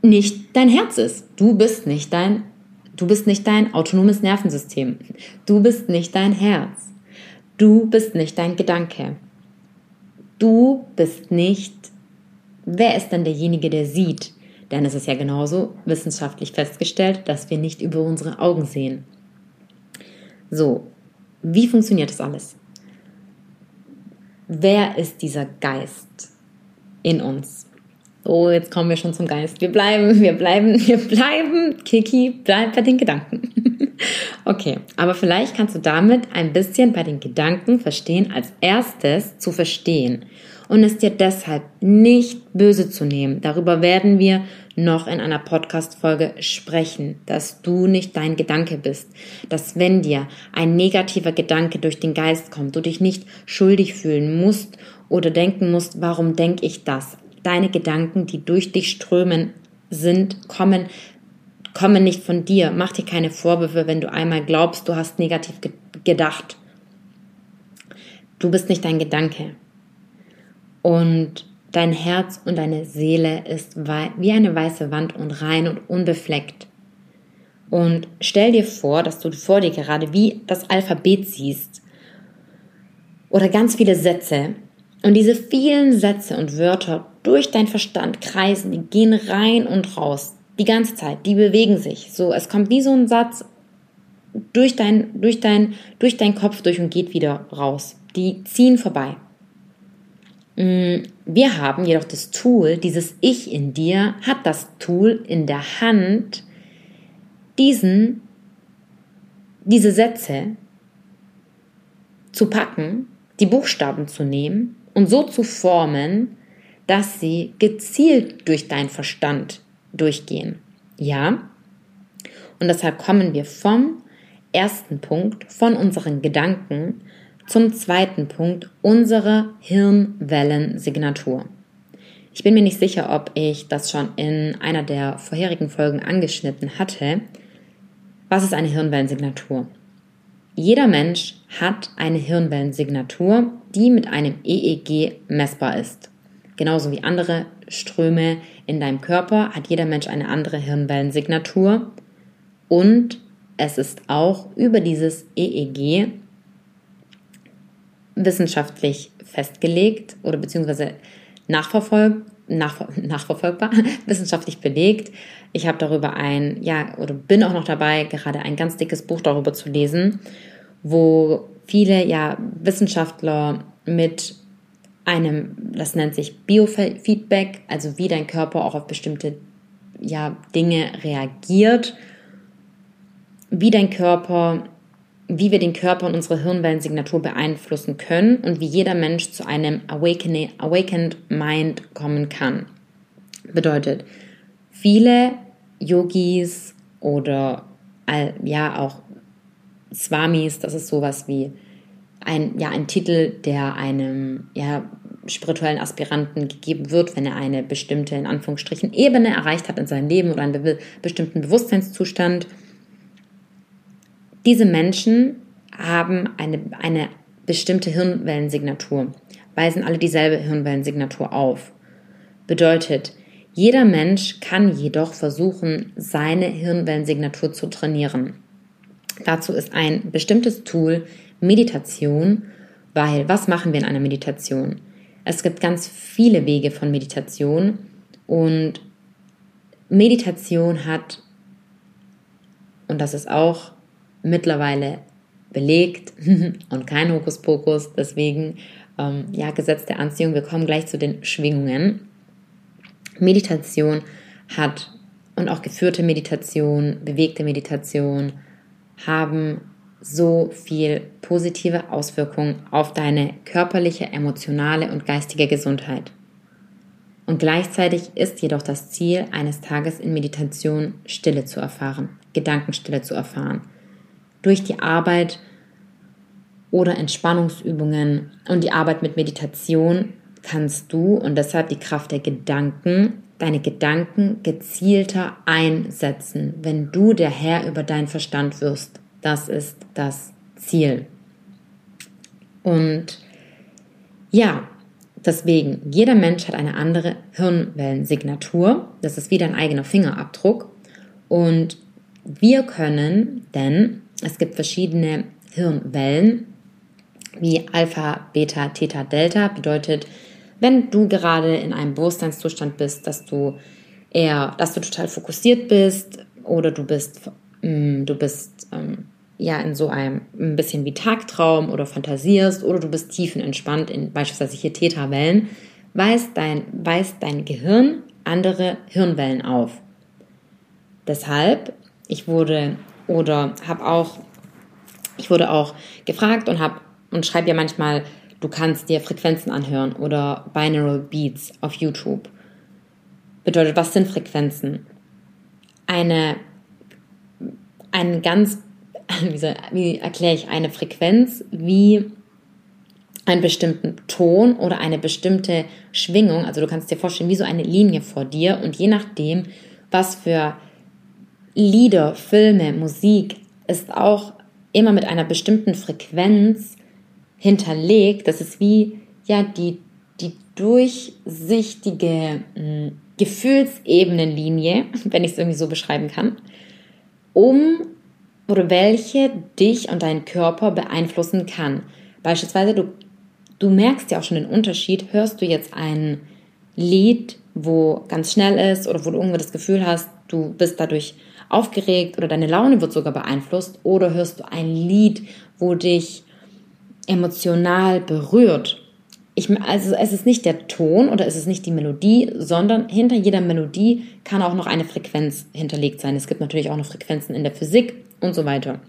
Speaker 1: nicht dein Herz ist. Du bist nicht dein, du bist nicht dein autonomes Nervensystem. Du bist nicht dein Herz. Du bist nicht dein Gedanke. Du bist nicht, wer ist denn derjenige, der sieht? Denn es ist ja genauso wissenschaftlich festgestellt, dass wir nicht über unsere Augen sehen. So, wie funktioniert das alles? Wer ist dieser Geist in uns? Oh, jetzt kommen wir schon zum Geist. Wir bleiben, wir bleiben, wir bleiben, Kiki, bleib bei den Gedanken. okay, aber vielleicht kannst du damit ein bisschen bei den Gedanken verstehen, als erstes zu verstehen und es dir deshalb nicht böse zu nehmen. Darüber werden wir noch in einer Podcast-Folge sprechen, dass du nicht dein Gedanke bist, dass wenn dir ein negativer Gedanke durch den Geist kommt, du dich nicht schuldig fühlen musst oder denken musst, warum denke ich das? Deine Gedanken, die durch dich strömen, sind, kommen, kommen nicht von dir. Mach dir keine Vorwürfe, wenn du einmal glaubst, du hast negativ ge gedacht. Du bist nicht dein Gedanke. Und dein Herz und deine Seele ist wie eine weiße Wand und rein und unbefleckt. Und stell dir vor, dass du vor dir gerade wie das Alphabet siehst oder ganz viele Sätze. Und diese vielen Sätze und Wörter durch deinen Verstand kreisen, die gehen rein und raus. Die ganze Zeit, die bewegen sich. So, es kommt wie so ein Satz durch dein, durch dein, durch deinen Kopf durch und geht wieder raus. Die ziehen vorbei. Mm, wir haben jedoch das Tool, dieses Ich in dir hat das Tool in der Hand, diesen, diese Sätze zu packen, die Buchstaben zu nehmen und so zu formen, dass sie gezielt durch deinen Verstand durchgehen. Ja? Und deshalb kommen wir vom ersten Punkt, von unseren Gedanken, zum zweiten Punkt, unsere Hirnwellensignatur. Ich bin mir nicht sicher, ob ich das schon in einer der vorherigen Folgen angeschnitten hatte. Was ist eine Hirnwellensignatur? Jeder Mensch hat eine Hirnwellensignatur, die mit einem EEG messbar ist. Genauso wie andere Ströme in deinem Körper hat jeder Mensch eine andere Hirnwellensignatur und es ist auch über dieses EEG wissenschaftlich festgelegt oder beziehungsweise nachverfolgt, nachver nachverfolgbar, wissenschaftlich belegt. Ich habe darüber ein, ja, oder bin auch noch dabei, gerade ein ganz dickes Buch darüber zu lesen, wo viele ja Wissenschaftler mit einem, das nennt sich Biofeedback, also wie dein Körper auch auf bestimmte ja, Dinge reagiert, wie dein Körper, wie wir den Körper und unsere Hirnwellensignatur beeinflussen können und wie jeder Mensch zu einem Awakened Mind kommen kann. Bedeutet, viele Yogis oder ja auch Swamis, das ist sowas wie ein, ja, ein Titel, der einem ja, spirituellen Aspiranten gegeben wird, wenn er eine bestimmte, in Anführungsstrichen, Ebene erreicht hat in seinem Leben oder einen be bestimmten Bewusstseinszustand. Diese Menschen haben eine, eine bestimmte Hirnwellensignatur, weisen alle dieselbe Hirnwellensignatur auf. Bedeutet, Jeder Mensch kann jedoch versuchen, seine Hirnwellensignatur zu trainieren. Dazu ist ein bestimmtes Tool Meditation, weil was machen wir in einer Meditation? Es gibt ganz viele Wege von Meditation und Meditation hat, und das ist auch mittlerweile belegt und kein Hokuspokus, deswegen ähm, ja, Gesetz der Anziehung, wir kommen gleich zu den Schwingungen. Meditation hat und auch geführte Meditation, bewegte Meditation haben so viel positive Auswirkungen auf deine körperliche, emotionale und geistige Gesundheit. Und gleichzeitig ist jedoch das Ziel eines Tages in Meditation Stille zu erfahren, Gedankenstille zu erfahren. Durch die Arbeit oder Entspannungsübungen und die Arbeit mit Meditation kannst du und deshalb die Kraft der Gedanken, deine Gedanken gezielter einsetzen, wenn du der Herr über deinen Verstand wirst. Das ist das Ziel. Und ja, deswegen, jeder Mensch hat eine andere Hirnwellensignatur. Das ist wie dein eigener Fingerabdruck. Und wir können, denn es gibt verschiedene Hirnwellen, wie Alpha, Beta, Theta, Delta, bedeutet, wenn du gerade in einem Bewusstseinszustand bist, dass du eher, dass du total fokussiert bist oder du bist, mm, du bist ähm, ja in so einem ein bisschen wie Tagtraum oder fantasierst oder du bist tiefenentspannt in beispielsweise hier Theta-Wellen, weist dein, weist dein Gehirn andere Hirnwellen auf. Deshalb, ich wurde oder habe auch, ich wurde auch gefragt und habe und schreibe ja manchmal, du kannst dir Frequenzen anhören oder Binaural Beats auf YouTube. Bedeutet, was sind Frequenzen? Eine, ein ganz, wie, soll, wie erkläre ich eine Frequenz wie einen bestimmten Ton oder eine bestimmte Schwingung. Also du kannst dir vorstellen, wie so eine Linie vor dir und je nachdem, was für Lieder, Filme, Musik ist auch immer mit einer bestimmten Frequenz hinterlegt. Das ist wie ja die, die durchsichtige hm, Gefühlsebenenlinie, wenn ich es irgendwie so beschreiben kann, um oder welche dich und deinen Körper beeinflussen kann. Beispielsweise, du, du merkst ja auch schon den Unterschied, hörst du jetzt ein Lied, wo ganz schnell ist oder wo du irgendwie das Gefühl hast, du bist dadurch aufgeregt oder deine Laune wird sogar beeinflusst oder hörst du ein Lied, wo dich emotional berührt. Ich, also es ist nicht der Ton oder es ist nicht die Melodie, sondern hinter jeder Melodie kann auch noch eine Frequenz hinterlegt sein. Es gibt natürlich auch noch Frequenzen in der Physik und so weiter.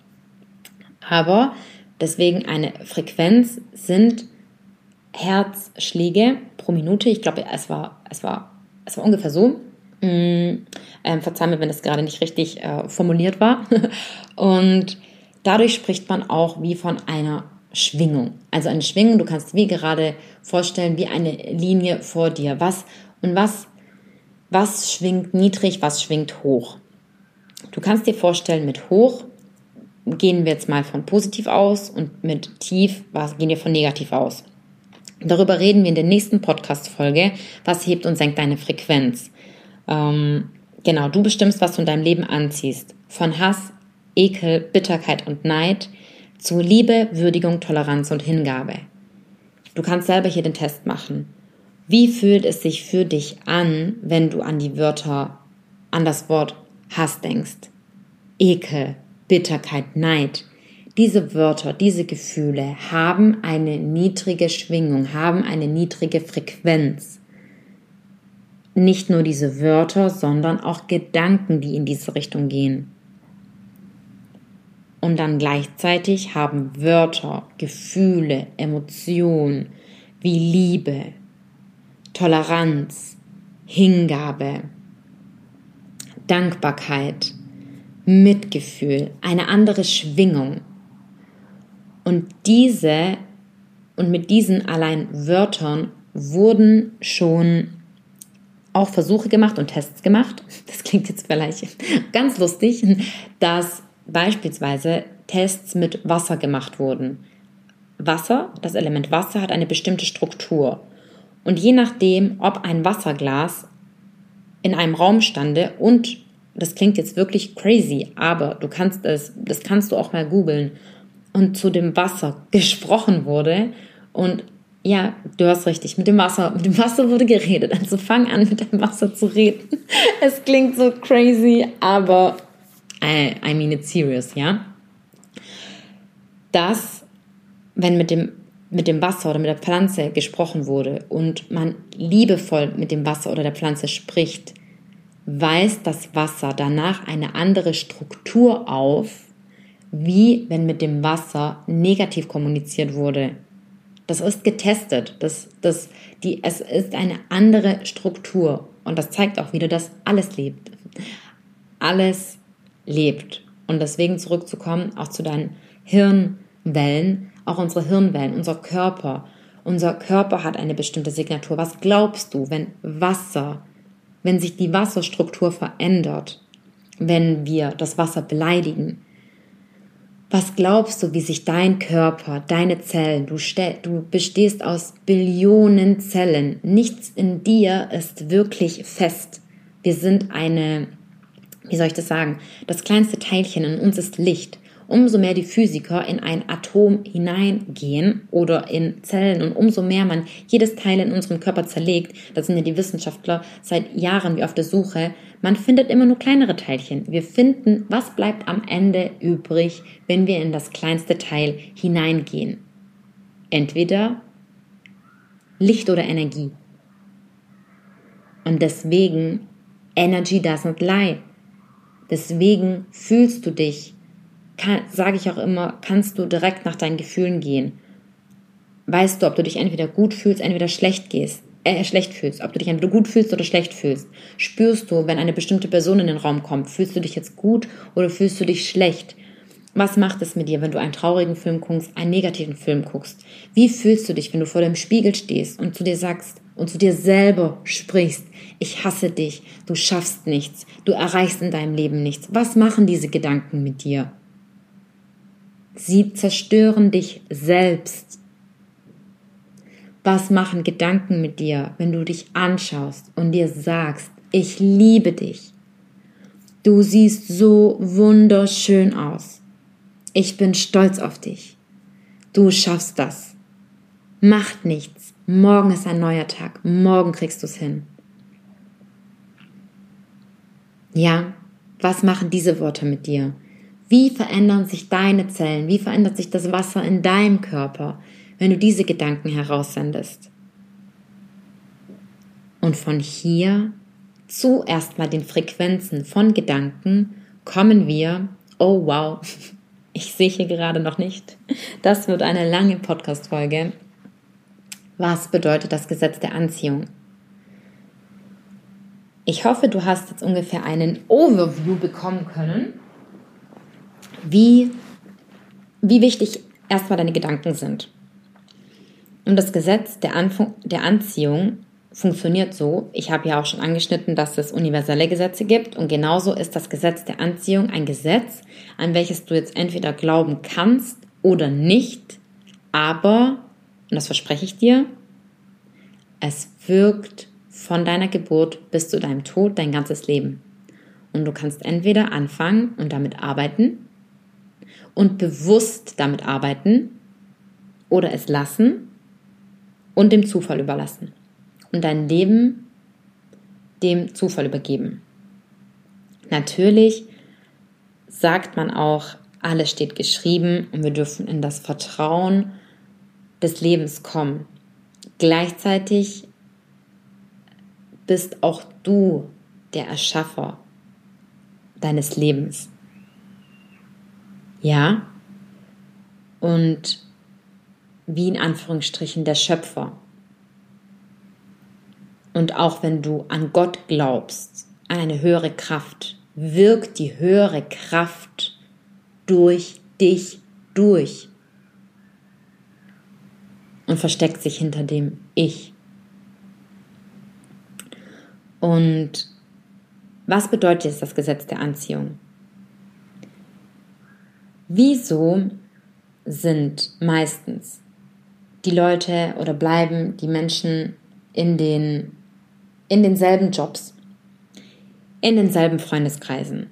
Speaker 1: Aber deswegen eine Frequenz sind Herzschläge pro Minute. Ich glaube, es war, es war, es war ungefähr so. Mm, ähm, verzeih mir, wenn das gerade nicht richtig äh, formuliert war. und dadurch spricht man auch wie von einer Schwingung. Also eine Schwingung, du kannst wie gerade vorstellen, wie eine Linie vor dir. Was und was, was schwingt niedrig, was schwingt hoch. Du kannst dir vorstellen, mit hoch gehen wir jetzt mal von positiv aus und mit tief was, gehen wir von negativ aus. Darüber reden wir in der nächsten Podcast-Folge. Was hebt und senkt deine Frequenz? Ähm, genau, du bestimmst, was du in deinem Leben anziehst. Von Hass, Ekel, Bitterkeit und Neid zu Liebe, Würdigung, Toleranz und Hingabe. Du kannst selber hier den Test machen. Wie fühlt es sich für dich an, wenn du an die Wörter, an das Wort Hass denkst? Ekel, Bitterkeit, Neid. Diese Wörter, diese Gefühle haben eine niedrige Schwingung, haben eine niedrige Frequenz. Nicht nur diese Wörter, sondern auch Gedanken, die in diese Richtung gehen. Und dann gleichzeitig haben Wörter, Gefühle, Emotionen wie Liebe, Toleranz, Hingabe, Dankbarkeit, Mitgefühl, eine andere Schwingung. Und diese und mit diesen allein Wörtern wurden schon auch Versuche gemacht und Tests gemacht. Das klingt jetzt vielleicht ganz lustig, dass beispielsweise Tests mit Wasser gemacht wurden. Wasser, das Element Wasser hat eine bestimmte Struktur. Und je nachdem, ob ein Wasserglas in einem Raum stande und das klingt jetzt wirklich crazy, aber du kannst es, das kannst du auch mal googeln und zu dem Wasser gesprochen wurde und ja, du hast richtig, mit dem Wasser, mit dem Wasser wurde geredet. Also fang an, mit dem Wasser zu reden. Es klingt so crazy, aber I, I mean it serious, ja? Dass, wenn mit dem, mit dem Wasser oder mit der Pflanze gesprochen wurde und man liebevoll mit dem Wasser oder der Pflanze spricht, weist das Wasser danach eine andere Struktur auf, wie wenn mit dem Wasser negativ kommuniziert wurde. Das ist getestet. Das, das, die, es ist eine andere Struktur. Und das zeigt auch wieder, dass alles lebt. Alles lebt. Und deswegen zurückzukommen, auch zu deinen Hirnwellen, auch unsere Hirnwellen, unser Körper. Unser Körper hat eine bestimmte Signatur. Was glaubst du, wenn Wasser, wenn sich die Wasserstruktur verändert, wenn wir das Wasser beleidigen? Was glaubst du, wie sich dein Körper, deine Zellen, du, du bestehst aus Billionen Zellen. Nichts in dir ist wirklich fest. Wir sind eine wie soll ich das sagen? Das kleinste Teilchen in uns ist Licht. Umso mehr die Physiker in ein Atom hineingehen oder in Zellen und umso mehr man jedes Teil in unserem Körper zerlegt, da sind ja die Wissenschaftler seit Jahren wie auf der Suche, man findet immer nur kleinere Teilchen. Wir finden, was bleibt am Ende übrig, wenn wir in das kleinste Teil hineingehen. Entweder Licht oder Energie. Und deswegen, Energy doesn't lie. Deswegen fühlst du dich, sage ich auch immer, kannst du direkt nach deinen Gefühlen gehen. Weißt du, ob du dich entweder gut fühlst, entweder schlecht gehst, äh, schlecht fühlst, ob du dich entweder gut fühlst oder schlecht fühlst. Spürst du, wenn eine bestimmte Person in den Raum kommt, fühlst du dich jetzt gut oder fühlst du dich schlecht? Was macht es mit dir, wenn du einen traurigen Film guckst, einen negativen Film guckst? Wie fühlst du dich, wenn du vor dem Spiegel stehst und zu dir sagst und zu dir selber sprichst, ich hasse dich, du schaffst nichts, du erreichst in deinem Leben nichts? Was machen diese Gedanken mit dir? Sie zerstören dich selbst. Was machen Gedanken mit dir, wenn du dich anschaust und dir sagst, ich liebe dich? Du siehst so wunderschön aus. Ich bin stolz auf dich. Du schaffst das. Macht nichts. Morgen ist ein neuer Tag. Morgen kriegst du es hin. Ja, was machen diese Worte mit dir? Wie verändern sich deine Zellen? Wie verändert sich das Wasser in deinem Körper, wenn du diese Gedanken heraussendest? Und von hier zu erstmal den Frequenzen von Gedanken kommen wir, oh wow, ich sehe hier gerade noch nicht. Das wird eine lange Podcast-Folge. Was bedeutet das Gesetz der Anziehung? Ich hoffe, du hast jetzt ungefähr einen Overview bekommen können, wie, wie wichtig erstmal deine Gedanken sind. Und das Gesetz der, Anfang, der Anziehung funktioniert so. Ich habe ja auch schon angeschnitten, dass es universelle Gesetze gibt und genauso ist das Gesetz der Anziehung ein Gesetz, an welches du jetzt entweder glauben kannst oder nicht, aber, und das verspreche ich dir, es wirkt von deiner Geburt bis zu deinem Tod dein ganzes Leben. Und du kannst entweder anfangen und damit arbeiten und bewusst damit arbeiten oder es lassen und dem Zufall überlassen und dein Leben dem Zufall übergeben. Natürlich sagt man auch, alles steht geschrieben und wir dürfen in das Vertrauen des Lebens kommen. Gleichzeitig bist auch du der Erschaffer deines Lebens. Ja? Und wie in Anführungsstrichen der Schöpfer. Und auch wenn du an Gott glaubst, an eine höhere Kraft, wirkt die höhere Kraft durch dich durch und versteckt sich hinter dem Ich. Und was bedeutet jetzt das Gesetz der Anziehung? Wieso sind meistens die Leute oder bleiben die Menschen in den in denselben Jobs. in denselben Freundeskreisen,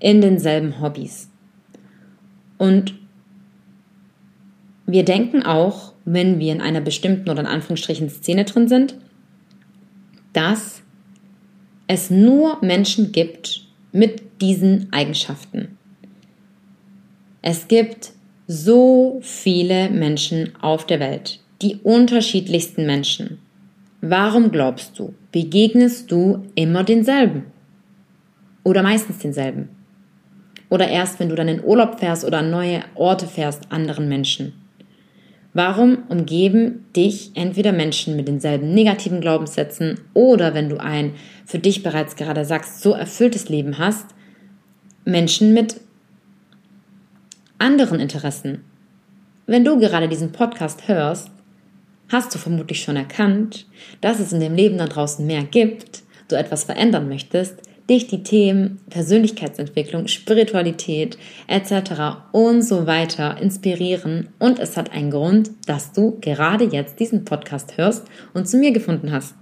Speaker 1: in denselben Hobbys. Und wir denken auch, wenn wir in einer bestimmten oder in Anführungsstrichen Szene drin sind, dass es nur Menschen gibt mit diesen Eigenschaften. Es gibt so viele Menschen auf der Welt, die unterschiedlichsten Menschen. Warum glaubst du, begegnest du immer denselben? Oder meistens denselben? Oder erst, wenn du dann in Urlaub fährst oder an neue Orte fährst, anderen Menschen? Warum umgeben dich entweder Menschen mit denselben negativen Glaubenssätzen oder wenn du ein für dich bereits gerade sagst, so erfülltes Leben hast, Menschen mit anderen Interessen? Wenn du gerade diesen Podcast hörst, hast du vermutlich schon erkannt, dass es in dem Leben da draußen mehr gibt, du etwas verändern möchtest, dich die Themen Persönlichkeitsentwicklung, Spiritualität etc. und so weiter inspirieren und es hat einen Grund, dass du gerade jetzt diesen Podcast hörst und zu mir gefunden hast.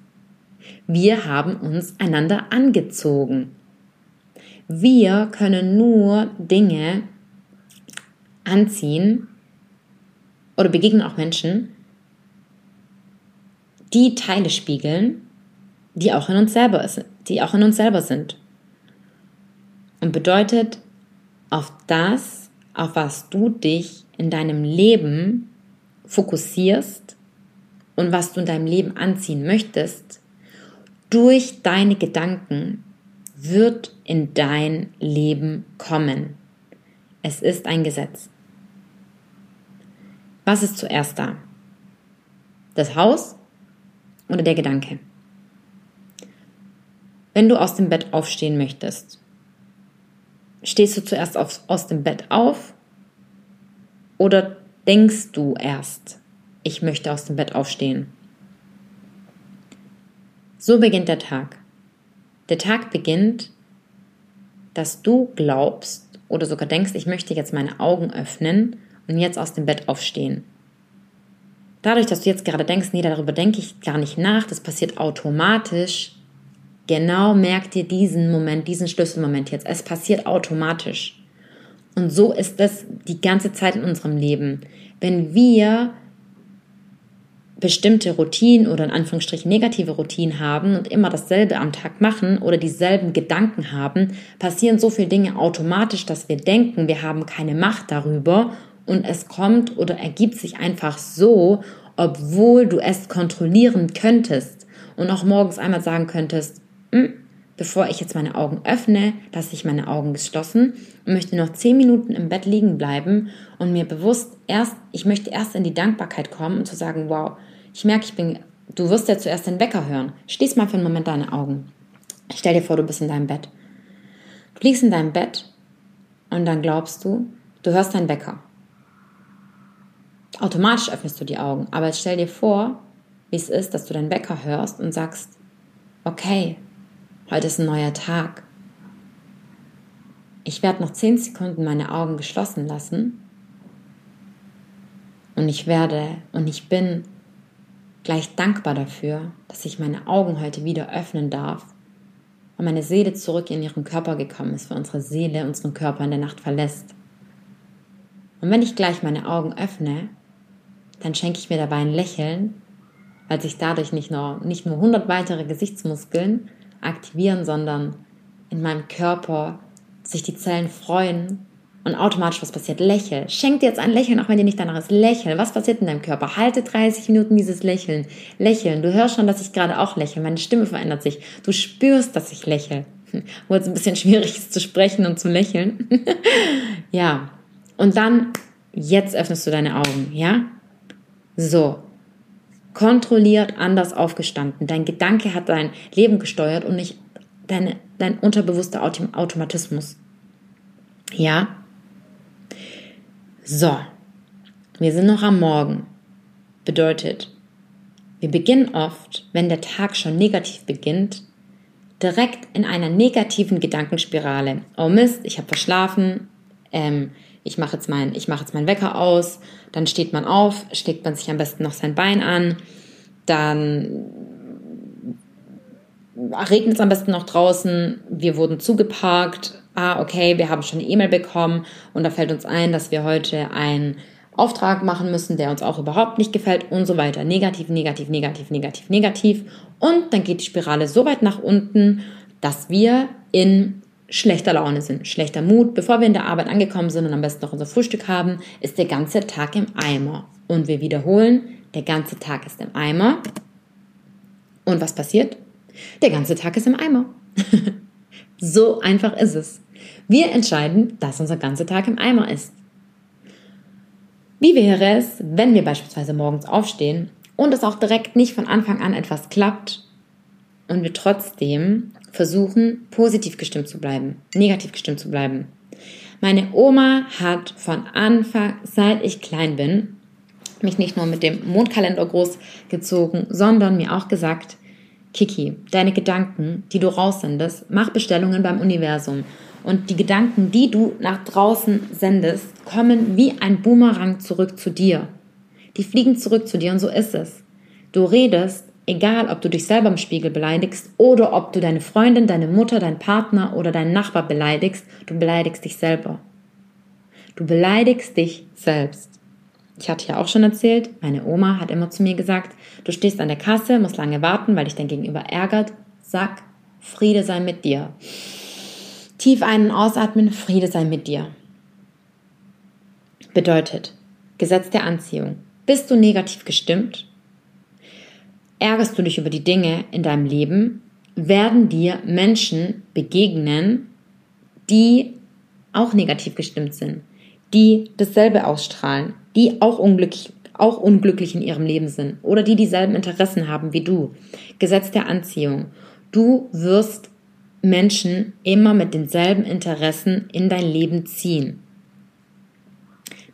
Speaker 1: Wir haben uns einander angezogen. Wir können nur Dinge anziehen oder begegnen auch Menschen, die Teile spiegeln, die auch in uns selber sind die auch in uns selber sind. Und bedeutet, auf das, auf was du dich in deinem Leben fokussierst und was du in deinem Leben anziehen möchtest, durch deine Gedanken wird in dein Leben kommen. Es ist ein Gesetz. Was ist zuerst da? Das Haus oder der Gedanke? Wenn du aus dem Bett aufstehen möchtest, stehst du zuerst auf, aus dem Bett auf oder denkst du erst, ich möchte aus dem Bett aufstehen? So beginnt der Tag. Der Tag beginnt, dass du glaubst oder sogar denkst, ich möchte jetzt meine Augen öffnen und jetzt aus dem Bett aufstehen. Dadurch, dass du jetzt gerade denkst, nee, darüber denke ich gar nicht nach, das passiert automatisch, Genau merk dir diesen Moment, diesen Schlüsselmoment jetzt. Es passiert automatisch. Und so ist es die ganze Zeit in unserem Leben. Wenn wir bestimmte Routinen oder in Anführungsstrichen negative Routinen haben und immer dasselbe am Tag machen oder dieselben Gedanken haben, passieren so viele Dinge automatisch, dass wir denken, wir haben keine Macht darüber und es kommt oder ergibt sich einfach so, obwohl du es kontrollieren könntest und auch morgens einmal sagen könntest, bevor ich jetzt meine Augen öffne, lasse ich meine Augen geschlossen und möchte noch zehn Minuten im Bett liegen bleiben und mir bewusst erst, ich möchte erst in die Dankbarkeit kommen und zu sagen, wow, ich merke, ich bin, du wirst ja zuerst den Wecker hören. Schließ mal für einen Moment deine Augen. Stell dir vor, du bist in deinem Bett. Du liegst in deinem Bett und dann glaubst du, du hörst deinen Wecker. Automatisch öffnest du die Augen, aber stell dir vor, wie es ist, dass du deinen Wecker hörst und sagst, okay, Heute ist ein neuer Tag. Ich werde noch zehn Sekunden meine Augen geschlossen lassen und ich werde und ich bin gleich dankbar dafür, dass ich meine Augen heute wieder öffnen darf und meine Seele zurück in ihren Körper gekommen ist, weil unsere Seele unseren Körper in der Nacht verlässt. Und wenn ich gleich meine Augen öffne, dann schenke ich mir dabei ein Lächeln, weil sich dadurch nicht nur, nicht nur 100 weitere Gesichtsmuskeln, aktivieren, sondern in meinem Körper sich die Zellen freuen und automatisch was passiert. Lächel. Schenk dir jetzt ein Lächeln, auch wenn dir nicht danach ist. Lächeln. Was passiert in deinem Körper? Halte 30 Minuten dieses Lächeln. Lächeln. Du hörst schon, dass ich gerade auch lächle. Meine Stimme verändert sich. Du spürst, dass ich lächle. Wo es ein bisschen schwierig ist zu sprechen und zu lächeln. ja. Und dann, jetzt öffnest du deine Augen. Ja? So kontrolliert anders aufgestanden. Dein Gedanke hat dein Leben gesteuert und nicht deine, dein unterbewusster Automatismus. Ja? So, wir sind noch am Morgen. Bedeutet, wir beginnen oft, wenn der Tag schon negativ beginnt, direkt in einer negativen Gedankenspirale. Oh Mist, ich habe verschlafen, ähm, ich mache jetzt, mein, ich mach meinen Wecker aus, dann steht man auf, schlägt man sich am besten noch sein Bein an, dann regnet es am besten noch draußen, wir wurden zugeparkt, ah, okay, wir haben schon eine E-Mail bekommen. Und da fällt uns ein, dass wir heute einen Auftrag machen müssen, der uns auch überhaupt nicht gefällt. Und so weiter. Negativ, negativ, negativ, negativ, negativ. Und dann geht die Spirale so weit nach unten, dass wir in schlechter Laune sind, schlechter Mut. Bevor wir in der Arbeit angekommen sind und am besten noch unser Frühstück haben, ist der ganze Tag im Eimer. Und wir wiederholen, der ganze Tag ist im Eimer. Und was passiert? Der ganze Tag ist im Eimer. so einfach ist es. Wir entscheiden, dass unser ganzer Tag im Eimer ist. Wie wäre es, wenn wir beispielsweise morgens aufstehen und es auch direkt nicht von Anfang an etwas klappt und wir trotzdem versuchen, positiv gestimmt zu bleiben, negativ gestimmt zu bleiben. Meine Oma hat von Anfang, seit ich klein bin, mich nicht nur mit dem Mondkalender großgezogen, sondern mir auch gesagt, Kiki, deine Gedanken, die du raussendest, mach Bestellungen beim Universum. Und die Gedanken, die du nach draußen sendest, kommen wie ein Boomerang zurück zu dir. Die fliegen zurück zu dir und so ist es. Du redest, egal ob du dich selber im Spiegel beleidigst oder ob du deine Freundin, deine Mutter, deinen Partner oder deinen Nachbar beleidigst, du beleidigst dich selber. Du beleidigst dich selbst. Ich hatte ja auch schon erzählt, meine Oma hat immer zu mir gesagt, du stehst an der Kasse, musst lange warten, weil dich dein Gegenüber ärgert. Sag, Friede sei mit dir. Tief ein- und ausatmen, Friede sei mit dir. Bedeutet, Gesetz der Anziehung. Bist du negativ gestimmt? Ärgerst du dich über die Dinge in deinem Leben? Werden dir Menschen begegnen, die auch negativ gestimmt sind, die dasselbe ausstrahlen, die auch unglücklich, auch unglücklich in ihrem Leben sind oder die dieselben Interessen haben wie du. Gesetz der Anziehung. Du wirst Menschen immer mit denselben Interessen in dein Leben ziehen.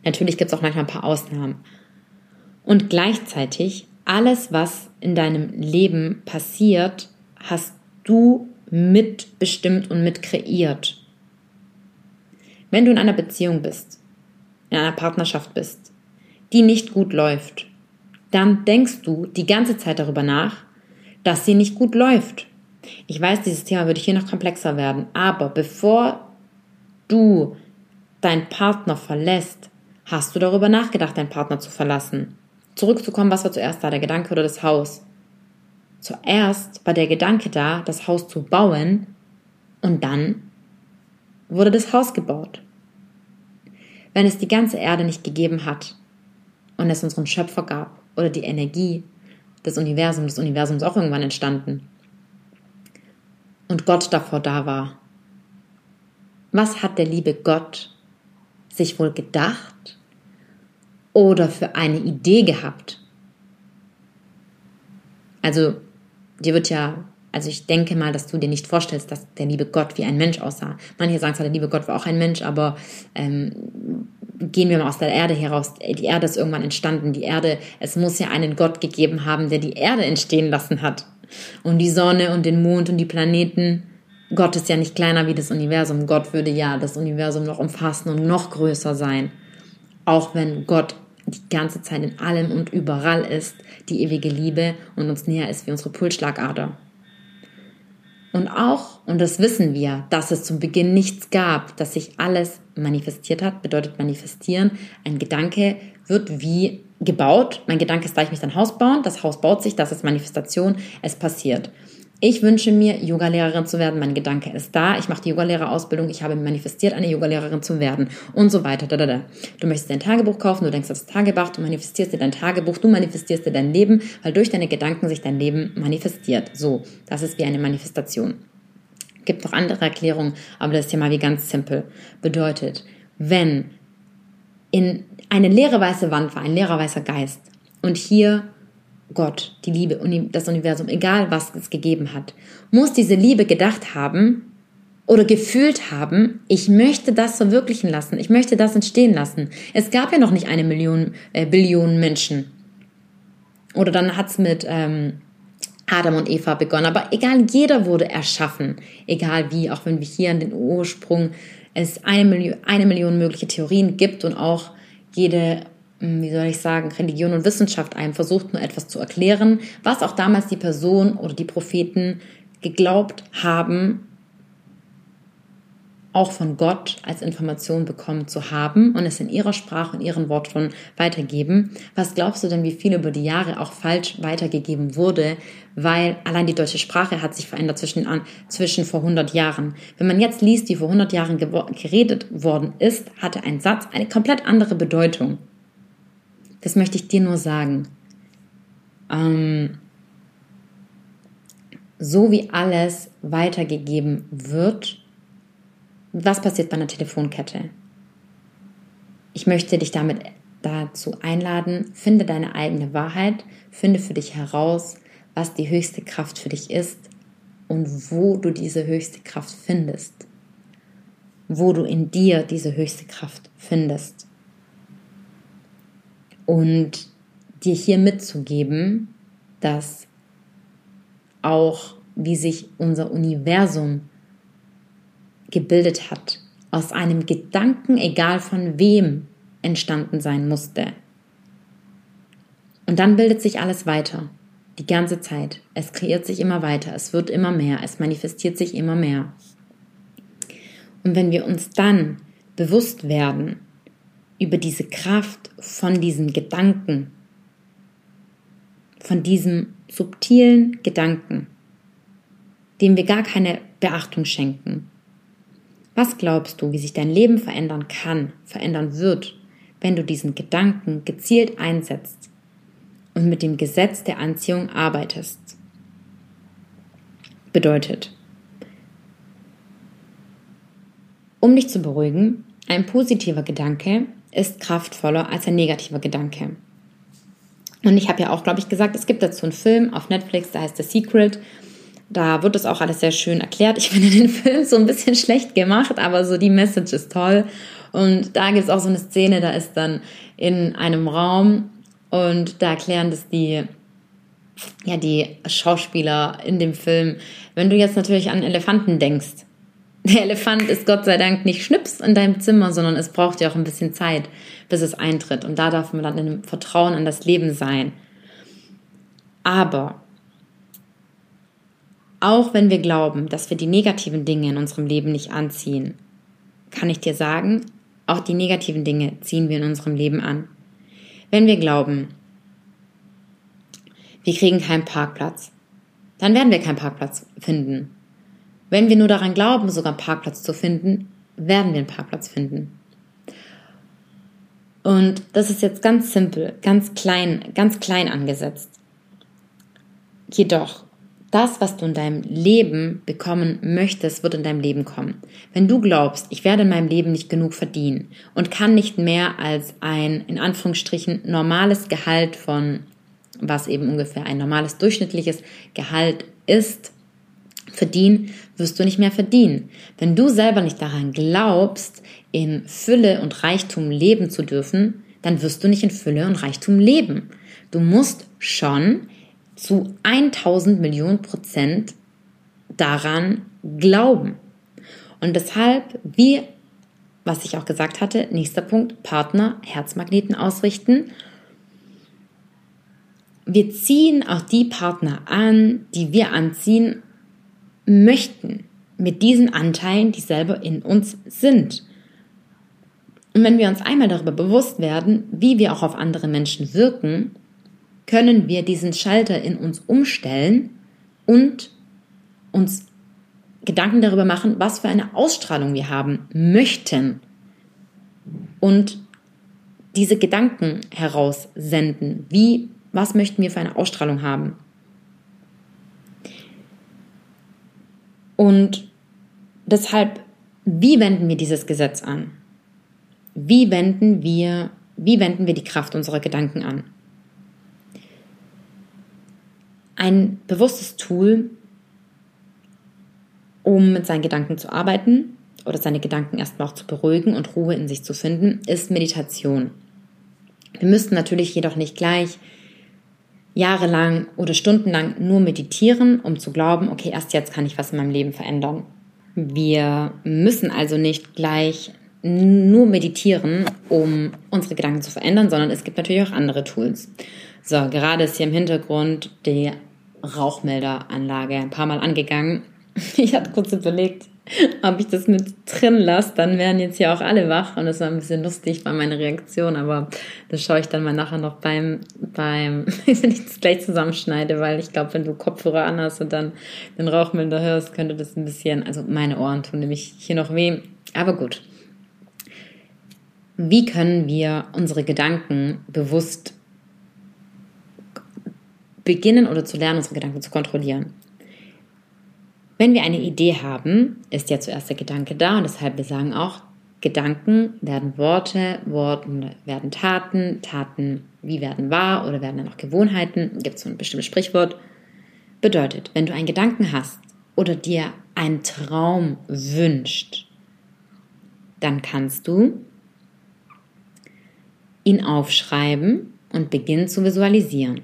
Speaker 1: Natürlich gibt es auch manchmal ein paar Ausnahmen. Und gleichzeitig, alles, was in deinem Leben passiert, hast du mitbestimmt und mit kreiert. Wenn du in einer Beziehung bist, in einer Partnerschaft bist, die nicht gut läuft, dann denkst du die ganze Zeit darüber nach, dass sie nicht gut läuft. Ich weiß, dieses Thema würde hier noch komplexer werden, aber bevor du deinen Partner verlässt, hast du darüber nachgedacht, deinen Partner zu verlassen. Zurückzukommen, was war zuerst da, der Gedanke oder das Haus? Zuerst war der Gedanke da, das Haus zu bauen und dann wurde das Haus gebaut wenn es die ganze Erde nicht gegeben hat und es unseren Schöpfer gab oder die Energie des Universums, des Universums auch irgendwann entstanden und Gott davor da war. Was hat der liebe Gott sich wohl gedacht oder für eine Idee gehabt? Also, dir wird ja also ich denke mal, dass du dir nicht vorstellst, dass der liebe Gott wie ein Mensch aussah. Manche sagen zwar, der liebe Gott war auch ein Mensch, aber ähm, gehen wir mal aus der Erde heraus. Die Erde ist irgendwann entstanden. Die Erde, es muss ja einen Gott gegeben haben, der die Erde entstehen lassen hat. Und die Sonne und den Mond und die Planeten. Gott ist ja nicht kleiner wie das Universum. Gott würde ja das Universum noch umfassen und noch größer sein. Auch wenn Gott die ganze Zeit in allem und überall ist, die ewige Liebe und uns näher ist wie unsere Pulsschlagader. Und auch, und das wissen wir, dass es zum Beginn nichts gab, dass sich alles manifestiert hat, bedeutet manifestieren. Ein Gedanke wird wie gebaut. Mein Gedanke ist gleich, ich möchte ein Haus bauen. Das Haus baut sich, das ist Manifestation. Es passiert. Ich wünsche mir, Yogalehrerin zu werden. Mein Gedanke ist da. Ich mache die Yogalehrerausbildung. Ich habe manifestiert, eine Yogalehrerin zu werden und so weiter. Du möchtest dein Tagebuch kaufen. Du denkst das Tagebuch. Du manifestierst dir dein Tagebuch. Du manifestierst dir dein Leben, weil durch deine Gedanken sich dein Leben manifestiert. So, das ist wie eine Manifestation. Gibt noch andere Erklärungen, aber das ist ja mal wie ganz simpel. Bedeutet, wenn in eine leere weiße Wand war, ein leerer weißer Geist und hier Gott, die Liebe, das Universum, egal was es gegeben hat, muss diese Liebe gedacht haben oder gefühlt haben, ich möchte das verwirklichen lassen, ich möchte das entstehen lassen. Es gab ja noch nicht eine Million, äh, Billion Menschen. Oder dann hat's mit ähm, Adam und Eva begonnen. Aber egal, jeder wurde erschaffen. Egal wie, auch wenn wir hier an den Ursprung es eine Million, eine Million mögliche Theorien gibt und auch jede wie soll ich sagen, Religion und Wissenschaft einem versucht nur etwas zu erklären, was auch damals die Person oder die Propheten geglaubt haben, auch von Gott als Information bekommen zu haben und es in ihrer Sprache und ihren Worten weitergeben. Was glaubst du denn, wie viel über die Jahre auch falsch weitergegeben wurde, weil allein die deutsche Sprache hat sich verändert zwischen, zwischen vor 100 Jahren. Wenn man jetzt liest, wie vor 100 Jahren geredet worden ist, hatte ein Satz eine komplett andere Bedeutung. Das möchte ich dir nur sagen. Ähm, so wie alles weitergegeben wird, was passiert bei einer Telefonkette? Ich möchte dich damit dazu einladen, finde deine eigene Wahrheit, finde für dich heraus, was die höchste Kraft für dich ist und wo du diese höchste Kraft findest. Wo du in dir diese höchste Kraft findest. Und dir hier mitzugeben, dass auch wie sich unser Universum gebildet hat, aus einem Gedanken, egal von wem, entstanden sein musste. Und dann bildet sich alles weiter, die ganze Zeit. Es kreiert sich immer weiter, es wird immer mehr, es manifestiert sich immer mehr. Und wenn wir uns dann bewusst werden über diese Kraft von diesen Gedanken, von diesem subtilen Gedanken, dem wir gar keine Beachtung schenken, was glaubst du, wie sich dein Leben verändern kann, verändern wird, wenn du diesen Gedanken gezielt einsetzt und mit dem Gesetz der Anziehung arbeitest? Bedeutet, um dich zu beruhigen, ein positiver Gedanke ist kraftvoller als ein negativer Gedanke. Und ich habe ja auch, glaube ich, gesagt, es gibt dazu einen Film auf Netflix, der heißt The Secret. Da wird das auch alles sehr schön erklärt. Ich finde den Film so ein bisschen schlecht gemacht, aber so die Message ist toll. Und da gibt es auch so eine Szene, da ist dann in einem Raum und da erklären das die, ja, die Schauspieler in dem Film. Wenn du jetzt natürlich an Elefanten denkst, der Elefant ist Gott sei Dank nicht schnips in deinem Zimmer, sondern es braucht ja auch ein bisschen Zeit, bis es eintritt. Und da darf man dann einem Vertrauen an das Leben sein. Aber auch wenn wir glauben, dass wir die negativen Dinge in unserem Leben nicht anziehen, kann ich dir sagen, auch die negativen Dinge ziehen wir in unserem Leben an. Wenn wir glauben, wir kriegen keinen Parkplatz, dann werden wir keinen Parkplatz finden. Wenn wir nur daran glauben, sogar einen Parkplatz zu finden, werden wir einen Parkplatz finden. Und das ist jetzt ganz simpel, ganz klein, ganz klein angesetzt. Jedoch das, was du in deinem Leben bekommen möchtest, wird in deinem Leben kommen. Wenn du glaubst, ich werde in meinem Leben nicht genug verdienen und kann nicht mehr als ein, in Anführungsstrichen, normales Gehalt von, was eben ungefähr ein normales durchschnittliches Gehalt ist, verdienen, wirst du nicht mehr verdienen. Wenn du selber nicht daran glaubst, in Fülle und Reichtum leben zu dürfen, dann wirst du nicht in Fülle und Reichtum leben. Du musst schon zu 1000 Millionen Prozent daran glauben. Und deshalb, wie, was ich auch gesagt hatte, nächster Punkt, Partner, Herzmagneten ausrichten. Wir ziehen auch die Partner an, die wir anziehen möchten, mit diesen Anteilen, die selber in uns sind. Und wenn wir uns einmal darüber bewusst werden, wie wir auch auf andere Menschen wirken, können wir diesen Schalter in uns umstellen und uns Gedanken darüber machen, was für eine Ausstrahlung wir haben möchten und diese Gedanken heraussenden. Wie, was möchten wir für eine Ausstrahlung haben? Und deshalb, wie wenden wir dieses Gesetz an? Wie wenden wir, wie wenden wir die Kraft unserer Gedanken an? ein bewusstes Tool, um mit seinen Gedanken zu arbeiten oder seine Gedanken erstmal auch zu beruhigen und Ruhe in sich zu finden, ist Meditation. Wir müssten natürlich jedoch nicht gleich jahrelang oder stundenlang nur meditieren, um zu glauben, okay, erst jetzt kann ich was in meinem Leben verändern. Wir müssen also nicht gleich nur meditieren, um unsere Gedanken zu verändern, sondern es gibt natürlich auch andere Tools. So, gerade ist hier im Hintergrund die Rauchmelderanlage ein paar Mal angegangen. Ich hatte kurz überlegt, ob ich das mit drin lasse, dann wären jetzt hier auch alle wach und das war ein bisschen lustig, war meine Reaktion, aber das schaue ich dann mal nachher noch beim, beim, wenn ich das gleich zusammenschneide, weil ich glaube, wenn du Kopfhörer anhast und dann den Rauchmelder hörst, könnte das ein bisschen, also meine Ohren tun nämlich hier noch weh, aber gut. Wie können wir unsere Gedanken bewusst beginnen oder zu lernen, unsere Gedanken zu kontrollieren? Wenn wir eine Idee haben, ist ja zuerst der Gedanke da und deshalb wir sagen auch, Gedanken werden Worte, Worte werden Taten, Taten wie werden wahr oder werden dann auch Gewohnheiten, gibt es so ein bestimmtes Sprichwort. Bedeutet, wenn du einen Gedanken hast oder dir einen Traum wünscht, dann kannst du ihn aufschreiben und beginnen zu visualisieren.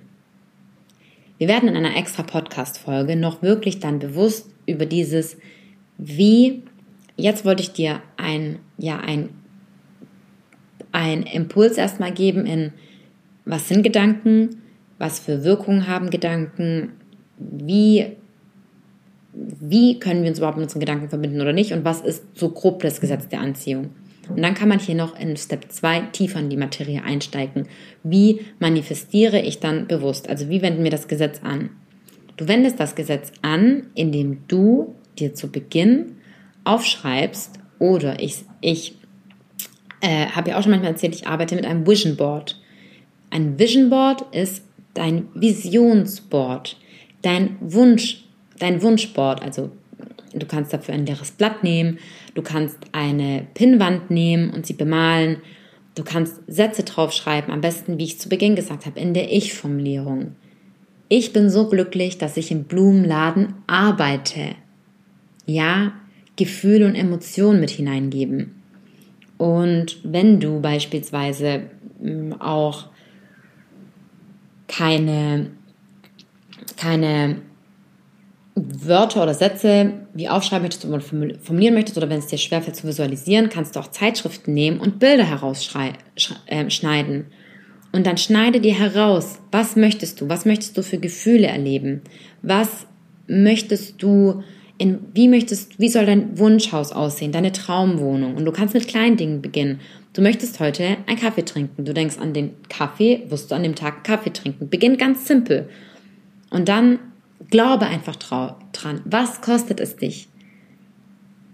Speaker 1: Wir werden in einer extra Podcast-Folge noch wirklich dann bewusst über dieses, wie, jetzt wollte ich dir ein, ja, ein, ein Impuls erstmal geben in, was sind Gedanken, was für Wirkungen haben Gedanken, wie, wie können wir uns überhaupt mit unseren Gedanken verbinden oder nicht und was ist so grob das Gesetz der Anziehung. Und dann kann man hier noch in Step 2 tiefer in die Materie einsteigen. Wie manifestiere ich dann bewusst? Also wie wenden wir das Gesetz an? Du wendest das Gesetz an, indem du dir zu Beginn aufschreibst oder ich, ich äh, habe ja auch schon manchmal erzählt, ich arbeite mit einem Vision Board. Ein Vision Board ist dein Visionsboard, dein Wunsch, dein Wunschboard. Also du kannst dafür ein leeres Blatt nehmen, du kannst eine Pinnwand nehmen und sie bemalen. Du kannst Sätze draufschreiben, am besten, wie ich zu Beginn gesagt habe, in der Ich-Formulierung. Ich bin so glücklich, dass ich im Blumenladen arbeite. Ja, Gefühle und Emotionen mit hineingeben. Und wenn du beispielsweise hm, auch keine, keine Wörter oder Sätze wie aufschreiben möchtest oder formulieren möchtest oder wenn es dir schwerfällt zu visualisieren, kannst du auch Zeitschriften nehmen und Bilder herausschneiden. Und dann schneide dir heraus, was möchtest du, was möchtest du für Gefühle erleben, was möchtest du, in, wie möchtest, wie soll dein Wunschhaus aussehen, deine Traumwohnung. Und du kannst mit kleinen Dingen beginnen. Du möchtest heute einen Kaffee trinken. Du denkst an den Kaffee, wirst du an dem Tag Kaffee trinken. Beginn ganz simpel. Und dann glaube einfach dran. Was kostet es dich?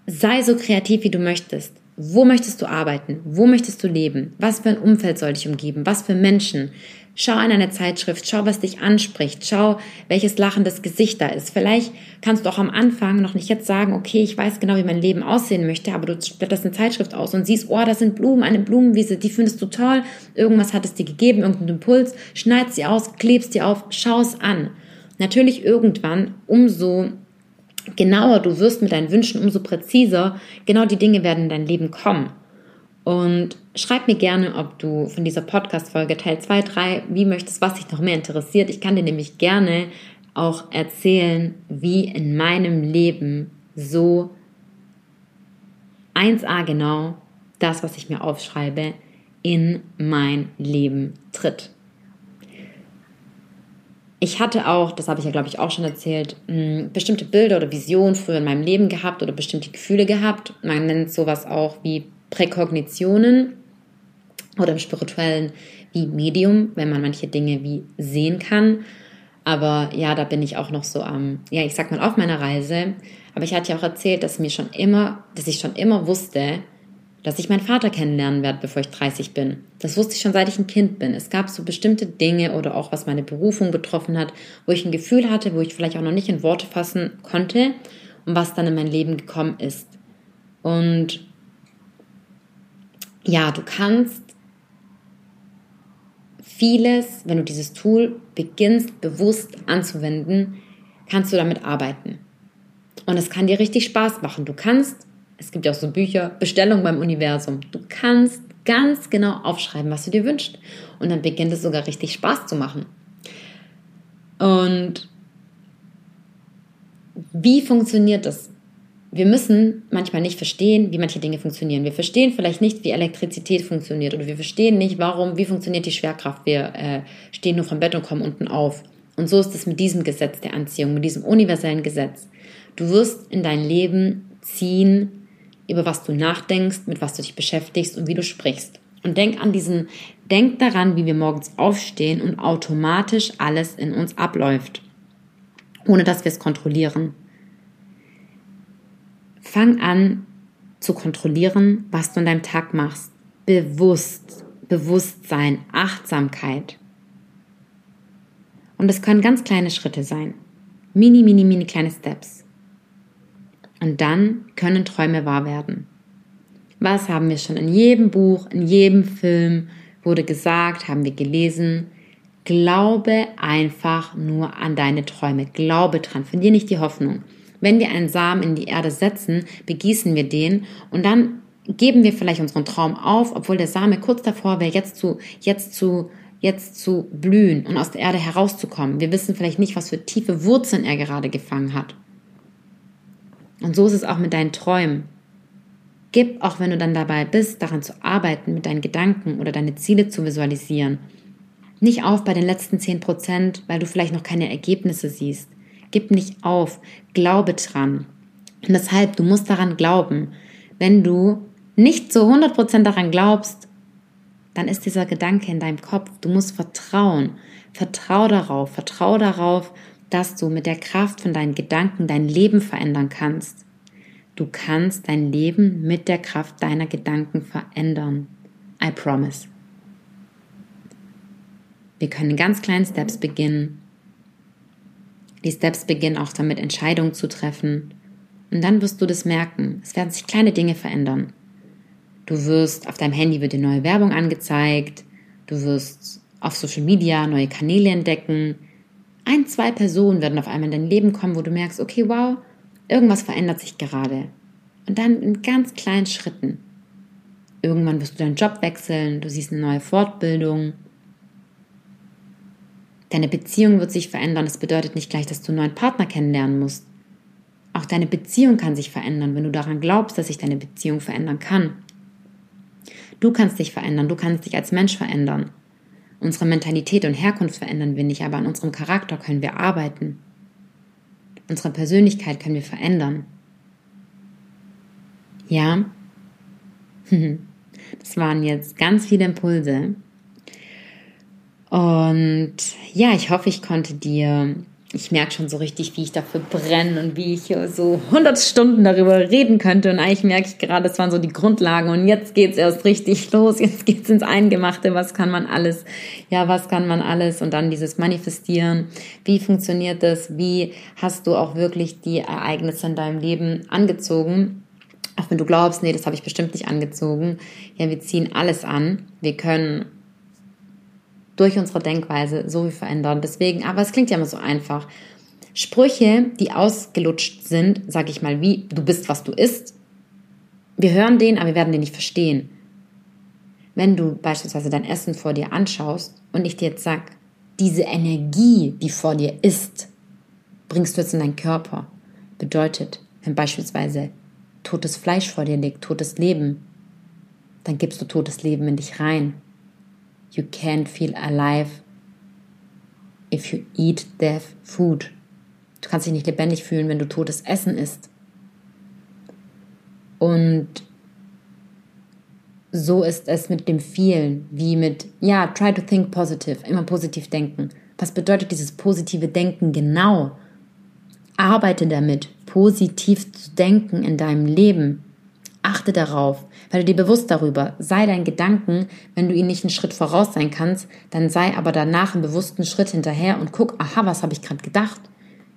Speaker 1: Sei so kreativ, wie du möchtest. Wo möchtest du arbeiten? Wo möchtest du leben? Was für ein Umfeld soll dich umgeben? Was für Menschen? Schau in eine Zeitschrift, schau, was dich anspricht, schau, welches lachendes Gesicht da ist. Vielleicht kannst du auch am Anfang noch nicht jetzt sagen, okay, ich weiß genau, wie mein Leben aussehen möchte, aber du blätterst eine Zeitschrift aus und siehst, oh, da sind Blumen, eine Blumenwiese, die findest du toll, irgendwas hat es dir gegeben, irgendeinen Impuls, schneid sie aus, klebst sie auf, schau es an. Natürlich irgendwann, umso genauer du wirst mit deinen Wünschen, umso präziser genau die Dinge werden in dein Leben kommen. Und schreib mir gerne, ob du von dieser Podcast-Folge Teil 2, 3, wie möchtest, was dich noch mehr interessiert. Ich kann dir nämlich gerne auch erzählen, wie in meinem Leben so 1a genau das, was ich mir aufschreibe, in mein Leben tritt. Ich hatte auch, das habe ich ja glaube ich auch schon erzählt, bestimmte Bilder oder Visionen früher in meinem Leben gehabt oder bestimmte Gefühle gehabt. Man nennt sowas auch wie Präkognitionen oder im spirituellen wie Medium, wenn man manche Dinge wie sehen kann. Aber ja, da bin ich auch noch so am, ja, ich sag mal auf meiner Reise. Aber ich hatte ja auch erzählt, dass mir schon immer, dass ich schon immer wusste, dass ich meinen Vater kennenlernen werde, bevor ich 30 bin. Das wusste ich schon, seit ich ein Kind bin. Es gab so bestimmte Dinge oder auch was meine Berufung betroffen hat, wo ich ein Gefühl hatte, wo ich vielleicht auch noch nicht in Worte fassen konnte und was dann in mein Leben gekommen ist. Und ja, du kannst vieles, wenn du dieses Tool beginnst bewusst anzuwenden, kannst du damit arbeiten. Und es kann dir richtig Spaß machen. Du kannst es gibt ja auch so Bücher, Bestellung beim Universum. Du kannst ganz genau aufschreiben, was du dir wünschst. Und dann beginnt es sogar richtig Spaß zu machen. Und wie funktioniert das? Wir müssen manchmal nicht verstehen, wie manche Dinge funktionieren. Wir verstehen vielleicht nicht, wie Elektrizität funktioniert oder wir verstehen nicht, warum, wie funktioniert die Schwerkraft. Wir äh, stehen nur vom Bett und kommen unten auf. Und so ist es mit diesem Gesetz der Anziehung, mit diesem universellen Gesetz. Du wirst in dein Leben ziehen, über was du nachdenkst, mit was du dich beschäftigst und wie du sprichst. Und denk an diesen, denk daran, wie wir morgens aufstehen und automatisch alles in uns abläuft, ohne dass wir es kontrollieren. Fang an zu kontrollieren, was du in deinem Tag machst. Bewusst, Bewusstsein, Achtsamkeit. Und es können ganz kleine Schritte sein. Mini, mini, mini kleine Steps. Und dann können Träume wahr werden. Was haben wir schon in jedem Buch, in jedem Film wurde gesagt, haben wir gelesen. Glaube einfach nur an deine Träume. Glaube dran. Verlier nicht die Hoffnung. Wenn wir einen Samen in die Erde setzen, begießen wir den und dann geben wir vielleicht unseren Traum auf, obwohl der Same kurz davor wäre, jetzt zu, jetzt zu, jetzt zu blühen und aus der Erde herauszukommen. Wir wissen vielleicht nicht, was für tiefe Wurzeln er gerade gefangen hat. Und so ist es auch mit deinen Träumen. Gib, auch wenn du dann dabei bist, daran zu arbeiten, mit deinen Gedanken oder deine Ziele zu visualisieren. Nicht auf bei den letzten 10 Prozent, weil du vielleicht noch keine Ergebnisse siehst. Gib nicht auf. Glaube dran. Und deshalb, du musst daran glauben. Wenn du nicht zu 100 Prozent daran glaubst, dann ist dieser Gedanke in deinem Kopf. Du musst vertrauen. Vertrau darauf. Vertrau darauf, dass du mit der Kraft von deinen Gedanken dein Leben verändern kannst. Du kannst dein Leben mit der Kraft deiner Gedanken verändern. I promise. Wir können in ganz kleinen Steps beginnen. Die Steps beginnen auch damit, Entscheidungen zu treffen. Und dann wirst du das merken. Es werden sich kleine Dinge verändern. Du wirst, auf deinem Handy wird dir neue Werbung angezeigt. Du wirst auf Social Media neue Kanäle entdecken. Ein, zwei Personen werden auf einmal in dein Leben kommen, wo du merkst, okay, wow, Irgendwas verändert sich gerade. Und dann in ganz kleinen Schritten. Irgendwann wirst du deinen Job wechseln, du siehst eine neue Fortbildung. Deine Beziehung wird sich verändern. Das bedeutet nicht gleich, dass du einen neuen Partner kennenlernen musst. Auch deine Beziehung kann sich verändern, wenn du daran glaubst, dass sich deine Beziehung verändern kann. Du kannst dich verändern, du kannst dich als Mensch verändern. Unsere Mentalität und Herkunft verändern wir nicht, aber an unserem Charakter können wir arbeiten. Unsere Persönlichkeit können wir verändern. Ja, das waren jetzt ganz viele Impulse. Und ja, ich hoffe, ich konnte dir ich merke schon so richtig, wie ich dafür brenne und wie ich so 100 Stunden darüber reden könnte. Und eigentlich merke ich gerade, das waren so die Grundlagen. Und jetzt geht's erst richtig los. Jetzt geht's ins Eingemachte. Was kann man alles? Ja, was kann man alles? Und dann dieses Manifestieren. Wie funktioniert das? Wie hast du auch wirklich die Ereignisse in deinem Leben angezogen? Auch wenn du glaubst, nee, das habe ich bestimmt nicht angezogen. Ja, wir ziehen alles an. Wir können durch unsere Denkweise so viel verändern. Deswegen, aber es klingt ja immer so einfach. Sprüche, die ausgelutscht sind, sag ich mal, wie du bist, was du isst. Wir hören den, aber wir werden den nicht verstehen. Wenn du beispielsweise dein Essen vor dir anschaust und ich dir jetzt sag, diese Energie, die vor dir ist, bringst du jetzt in deinen Körper. Bedeutet, wenn beispielsweise totes Fleisch vor dir liegt, totes Leben, dann gibst du totes Leben in dich rein. You can't feel alive if you eat death food. Du kannst dich nicht lebendig fühlen, wenn du totes Essen isst. Und so ist es mit dem vielen, wie mit, ja, try to think positive, immer positiv denken. Was bedeutet dieses positive Denken genau? Arbeite damit, positiv zu denken in deinem Leben. Achte darauf, werde dir bewusst darüber, sei dein Gedanken, wenn du ihn nicht einen Schritt voraus sein kannst, dann sei aber danach einen bewussten Schritt hinterher und guck, aha, was habe ich gerade gedacht?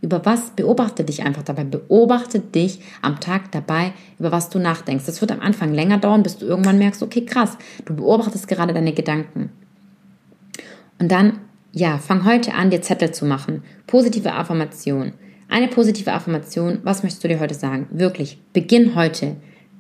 Speaker 1: Über was? Beobachte dich einfach dabei. Beobachte dich am Tag dabei, über was du nachdenkst. Das wird am Anfang länger dauern, bis du irgendwann merkst, okay, krass, du beobachtest gerade deine Gedanken. Und dann, ja, fang heute an, dir Zettel zu machen. Positive Affirmation. Eine positive Affirmation, was möchtest du dir heute sagen? Wirklich, beginn heute.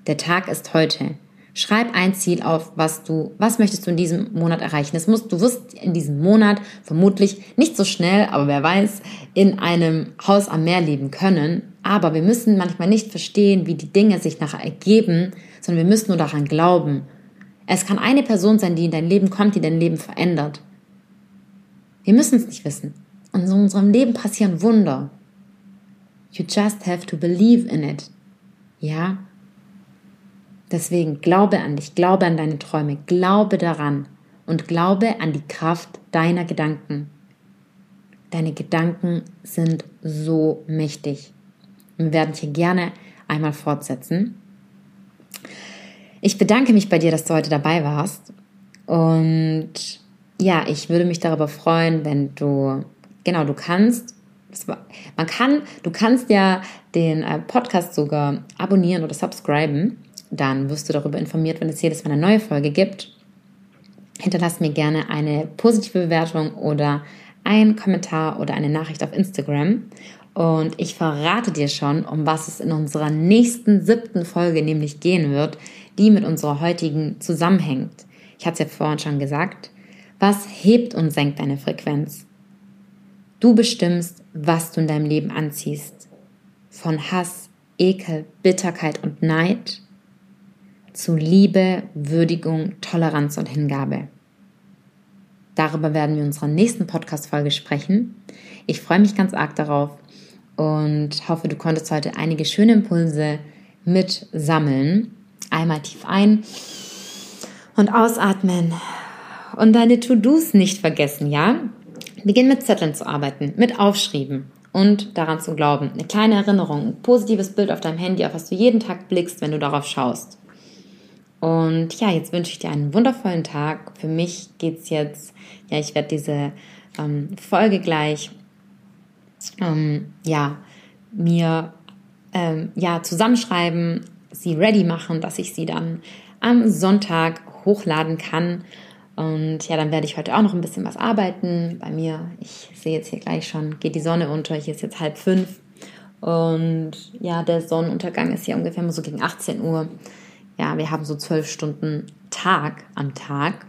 Speaker 1: Der Tag ist heute. Schreib ein Ziel auf, was du, was möchtest du in diesem Monat erreichen. Es muss, du wirst in diesem Monat vermutlich nicht so schnell, aber wer weiß, in einem Haus am Meer leben können. Aber wir müssen manchmal nicht verstehen, wie die Dinge sich nachher ergeben, sondern wir müssen nur daran glauben. Es kann eine Person sein, die in dein Leben kommt, die dein Leben verändert. Wir müssen es nicht wissen. in unserem Leben passieren Wunder. You just have to believe in it. Ja? Deswegen glaube an dich, glaube an deine Träume, glaube daran und glaube an die Kraft deiner Gedanken. Deine Gedanken sind so mächtig. Wir werden hier gerne einmal fortsetzen. Ich bedanke mich bei dir, dass du heute dabei warst. Und ja, ich würde mich darüber freuen, wenn du, genau, du kannst, man kann, du kannst ja den äh, Podcast sogar abonnieren oder subscriben. Dann wirst du darüber informiert, wenn es jedes Mal eine neue Folge gibt. Hinterlass mir gerne eine positive Bewertung oder einen Kommentar oder eine Nachricht auf Instagram. Und ich verrate dir schon, um was es in unserer nächsten siebten Folge nämlich gehen wird, die mit unserer heutigen zusammenhängt. Ich hatte es ja vorhin schon gesagt. Was hebt und senkt deine Frequenz? Du bestimmst, was du in deinem Leben anziehst. Von Hass, Ekel, Bitterkeit und Neid zu Liebe, Würdigung, Toleranz und Hingabe. Darüber werden wir in unserer nächsten Podcast-Folge sprechen. Ich freue mich ganz arg darauf und hoffe, du konntest heute einige schöne Impulse mit sammeln. Einmal tief ein und ausatmen und deine To-Dos nicht vergessen, ja? Beginn mit Zetteln zu arbeiten, mit Aufschreiben und daran zu glauben. Eine kleine Erinnerung, ein positives Bild auf deinem Handy, auf was du jeden Tag blickst, wenn du darauf schaust. Und ja, jetzt wünsche ich dir einen wundervollen Tag. Für mich geht es jetzt, ja, ich werde diese ähm, Folge gleich, ähm, ja, mir ähm, ja, zusammenschreiben, sie ready machen, dass ich sie dann am Sonntag hochladen kann. Und ja, dann werde ich heute auch noch ein bisschen was arbeiten. Bei mir, ich sehe jetzt hier gleich schon, geht die Sonne unter. Hier ist jetzt halb fünf. Und ja, der Sonnenuntergang ist hier ungefähr so gegen 18 Uhr. Ja, wir haben so zwölf Stunden Tag am Tag.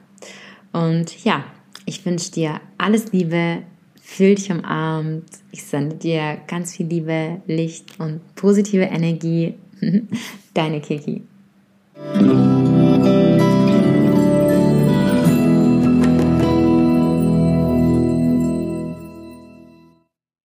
Speaker 1: Und ja, ich wünsche dir alles Liebe, fühl dich umarmt. Ich sende dir ganz viel Liebe, Licht und positive Energie. Deine Kiki.